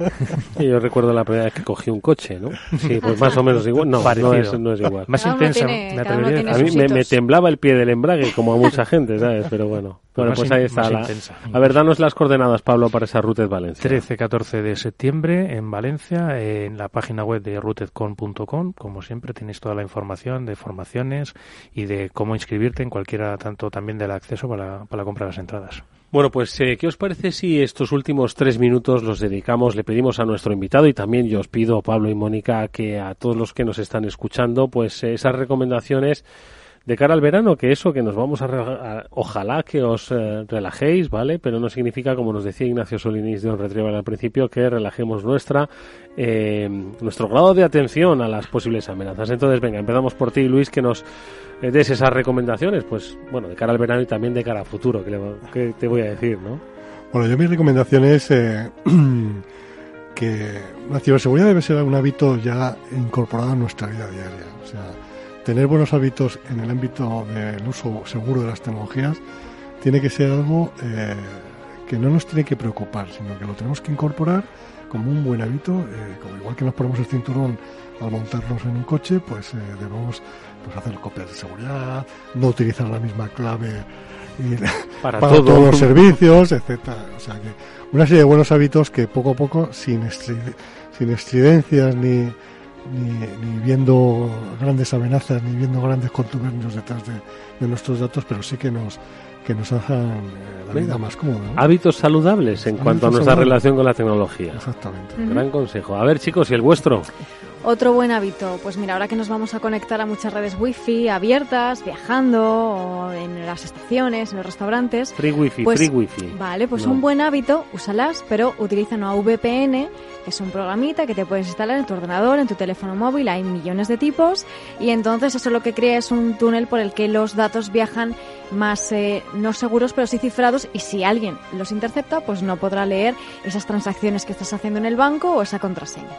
yo recuerdo la primera vez que cogí un coche, ¿no? Sí, pues más o menos igual. No, no es, no es igual. Más intensa, A mí me, temblaba el pie del embrague, como a mucha gente, ¿sabes? Pero bueno. Bueno, pues ahí está. La... A ver, danos las coordenadas, Pablo, para esa Routed Valencia. 13-14 de septiembre en Valencia, en la página web de rootedcon.com. Como siempre, tenéis toda la información de formaciones y de cómo inscribirte en cualquiera, tanto también del acceso para, para la compra de las entradas. Bueno, pues, eh, ¿qué os parece si estos últimos tres minutos los dedicamos, le pedimos a nuestro invitado y también yo os pido, Pablo y Mónica, que a todos los que nos están escuchando, pues eh, esas recomendaciones de cara al verano, que eso, que nos vamos a, ojalá que os eh, relajéis, ¿vale? Pero no significa, como nos decía Ignacio Solinis de On Retrieval al principio, que relajemos nuestra, eh, nuestro grado de atención a las posibles amenazas. Entonces, venga, empezamos por ti, Luis, que nos eh, des esas recomendaciones, pues, bueno, de cara al verano y también de cara al futuro, que, te voy a decir, ¿no? Bueno, yo mi recomendación es que la ciberseguridad debe ser un hábito ya incorporado en nuestra vida diaria. O sea, tener buenos hábitos en el ámbito del uso seguro de las tecnologías tiene que ser algo eh, que no nos tiene que preocupar, sino que lo tenemos que incorporar como un buen hábito, eh, como igual que nos ponemos el cinturón al montarnos en un coche, pues eh, debemos pues, hacer copias de seguridad, no utilizar la misma clave para, todos los servicios, etcétera. O sea que una serie de buenos hábitos que poco a poco, sin, sin estridencias ni, ni, viendo grandes amenazas, ni viendo grandes contubernios detrás de, nuestros datos, pero sí que nos que nos hagan eh, la vida más cómoda. Hábitos saludables en cuanto a nuestra relación con la tecnología. Exactamente. Gran consejo. A ver, chicos, ¿y el vuestro? Otro buen hábito, pues mira, ahora que nos vamos a conectar a muchas redes wifi abiertas, viajando, o en las estaciones, en los restaurantes. Free wifi, pues, free wifi. Vale, pues un buen hábito, úsalas, pero utiliza una VPN, que es un programita que te puedes instalar en tu ordenador, en tu teléfono móvil, hay millones de tipos, y entonces eso lo que crea es un túnel por el que los datos viajan más eh, no seguros, pero sí cifrados, y si alguien los intercepta, pues no podrá leer esas transacciones que estás haciendo en el banco o esa contraseña.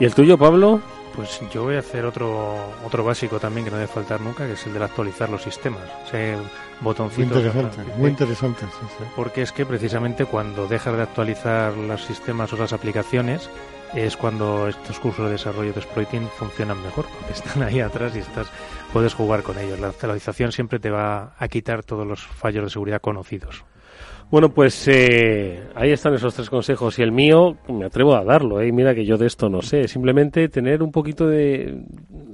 ¿Y el tuyo, Pablo? Pues yo voy a hacer otro otro básico también que no debe faltar nunca, que es el de actualizar los sistemas. Ese botoncito. Muy interesante, muy interesante. Porque es que precisamente cuando dejas de actualizar los sistemas o las aplicaciones es cuando estos cursos de desarrollo de exploiting funcionan mejor, porque están ahí atrás y estás puedes jugar con ellos. La actualización siempre te va a quitar todos los fallos de seguridad conocidos. Bueno, pues eh, ahí están esos tres consejos y el mío me atrevo a darlo. ¿eh? Mira que yo de esto no sé. Simplemente tener un poquito de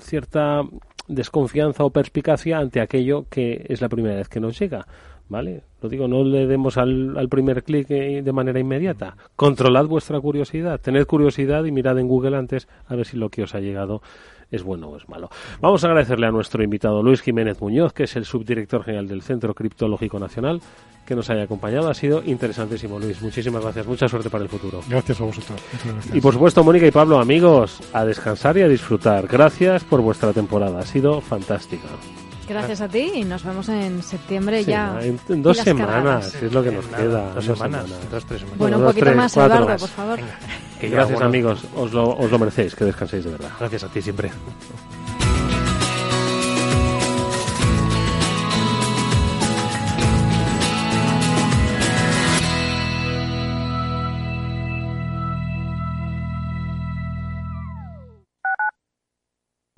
cierta desconfianza o perspicacia ante aquello que es la primera vez que nos llega. ¿Vale? Lo digo, no le demos al, al primer clic eh, de manera inmediata. Controlad vuestra curiosidad. Tened curiosidad y mirad en Google antes a ver si lo que os ha llegado es bueno o es malo. Vamos a agradecerle a nuestro invitado Luis Jiménez Muñoz, que es el subdirector general del Centro Criptológico Nacional, que nos haya acompañado. Ha sido interesantísimo, Luis. Muchísimas gracias. Mucha suerte para el futuro. Gracias a vosotros. Y por supuesto, Mónica y Pablo, amigos, a descansar y a disfrutar. Gracias por vuestra temporada. Ha sido fantástica. Gracias a ti y nos vemos en septiembre ya. En, en dos semanas, es lo que nos queda. Dos, semanas, dos, tres semanas. Bueno, un dos, poquito tres, más, Eduardo, más. por favor. Que gracias, amigos. Os lo, os lo merecéis. Que descanséis de verdad. Gracias a ti siempre.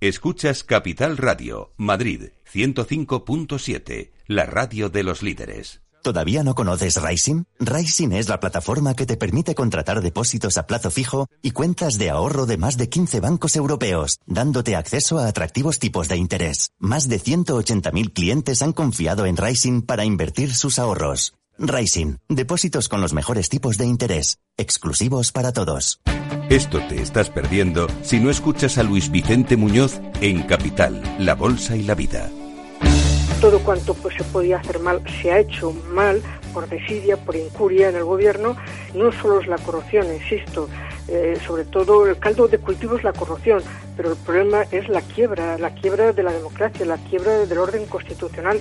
Escuchas Capital Radio, Madrid 105.7, la radio de los líderes. ¿Todavía no conoces Rising? Rising es la plataforma que te permite contratar depósitos a plazo fijo y cuentas de ahorro de más de 15 bancos europeos, dándote acceso a atractivos tipos de interés. Más de 180.000 clientes han confiado en Rising para invertir sus ahorros. Rising, depósitos con los mejores tipos de interés, exclusivos para todos. Esto te estás perdiendo si no escuchas a Luis Vicente Muñoz en Capital, La Bolsa y la Vida. todo cuanto pues, se podía hacer mal se ha hecho mal por desidia, por incuria en el gobierno. No solo es la corrupción, insisto, eh, sobre todo el caldo de cultivo es la corrupción, pero el problema es la quiebra, la quiebra de la democracia, la quiebra del orden constitucional.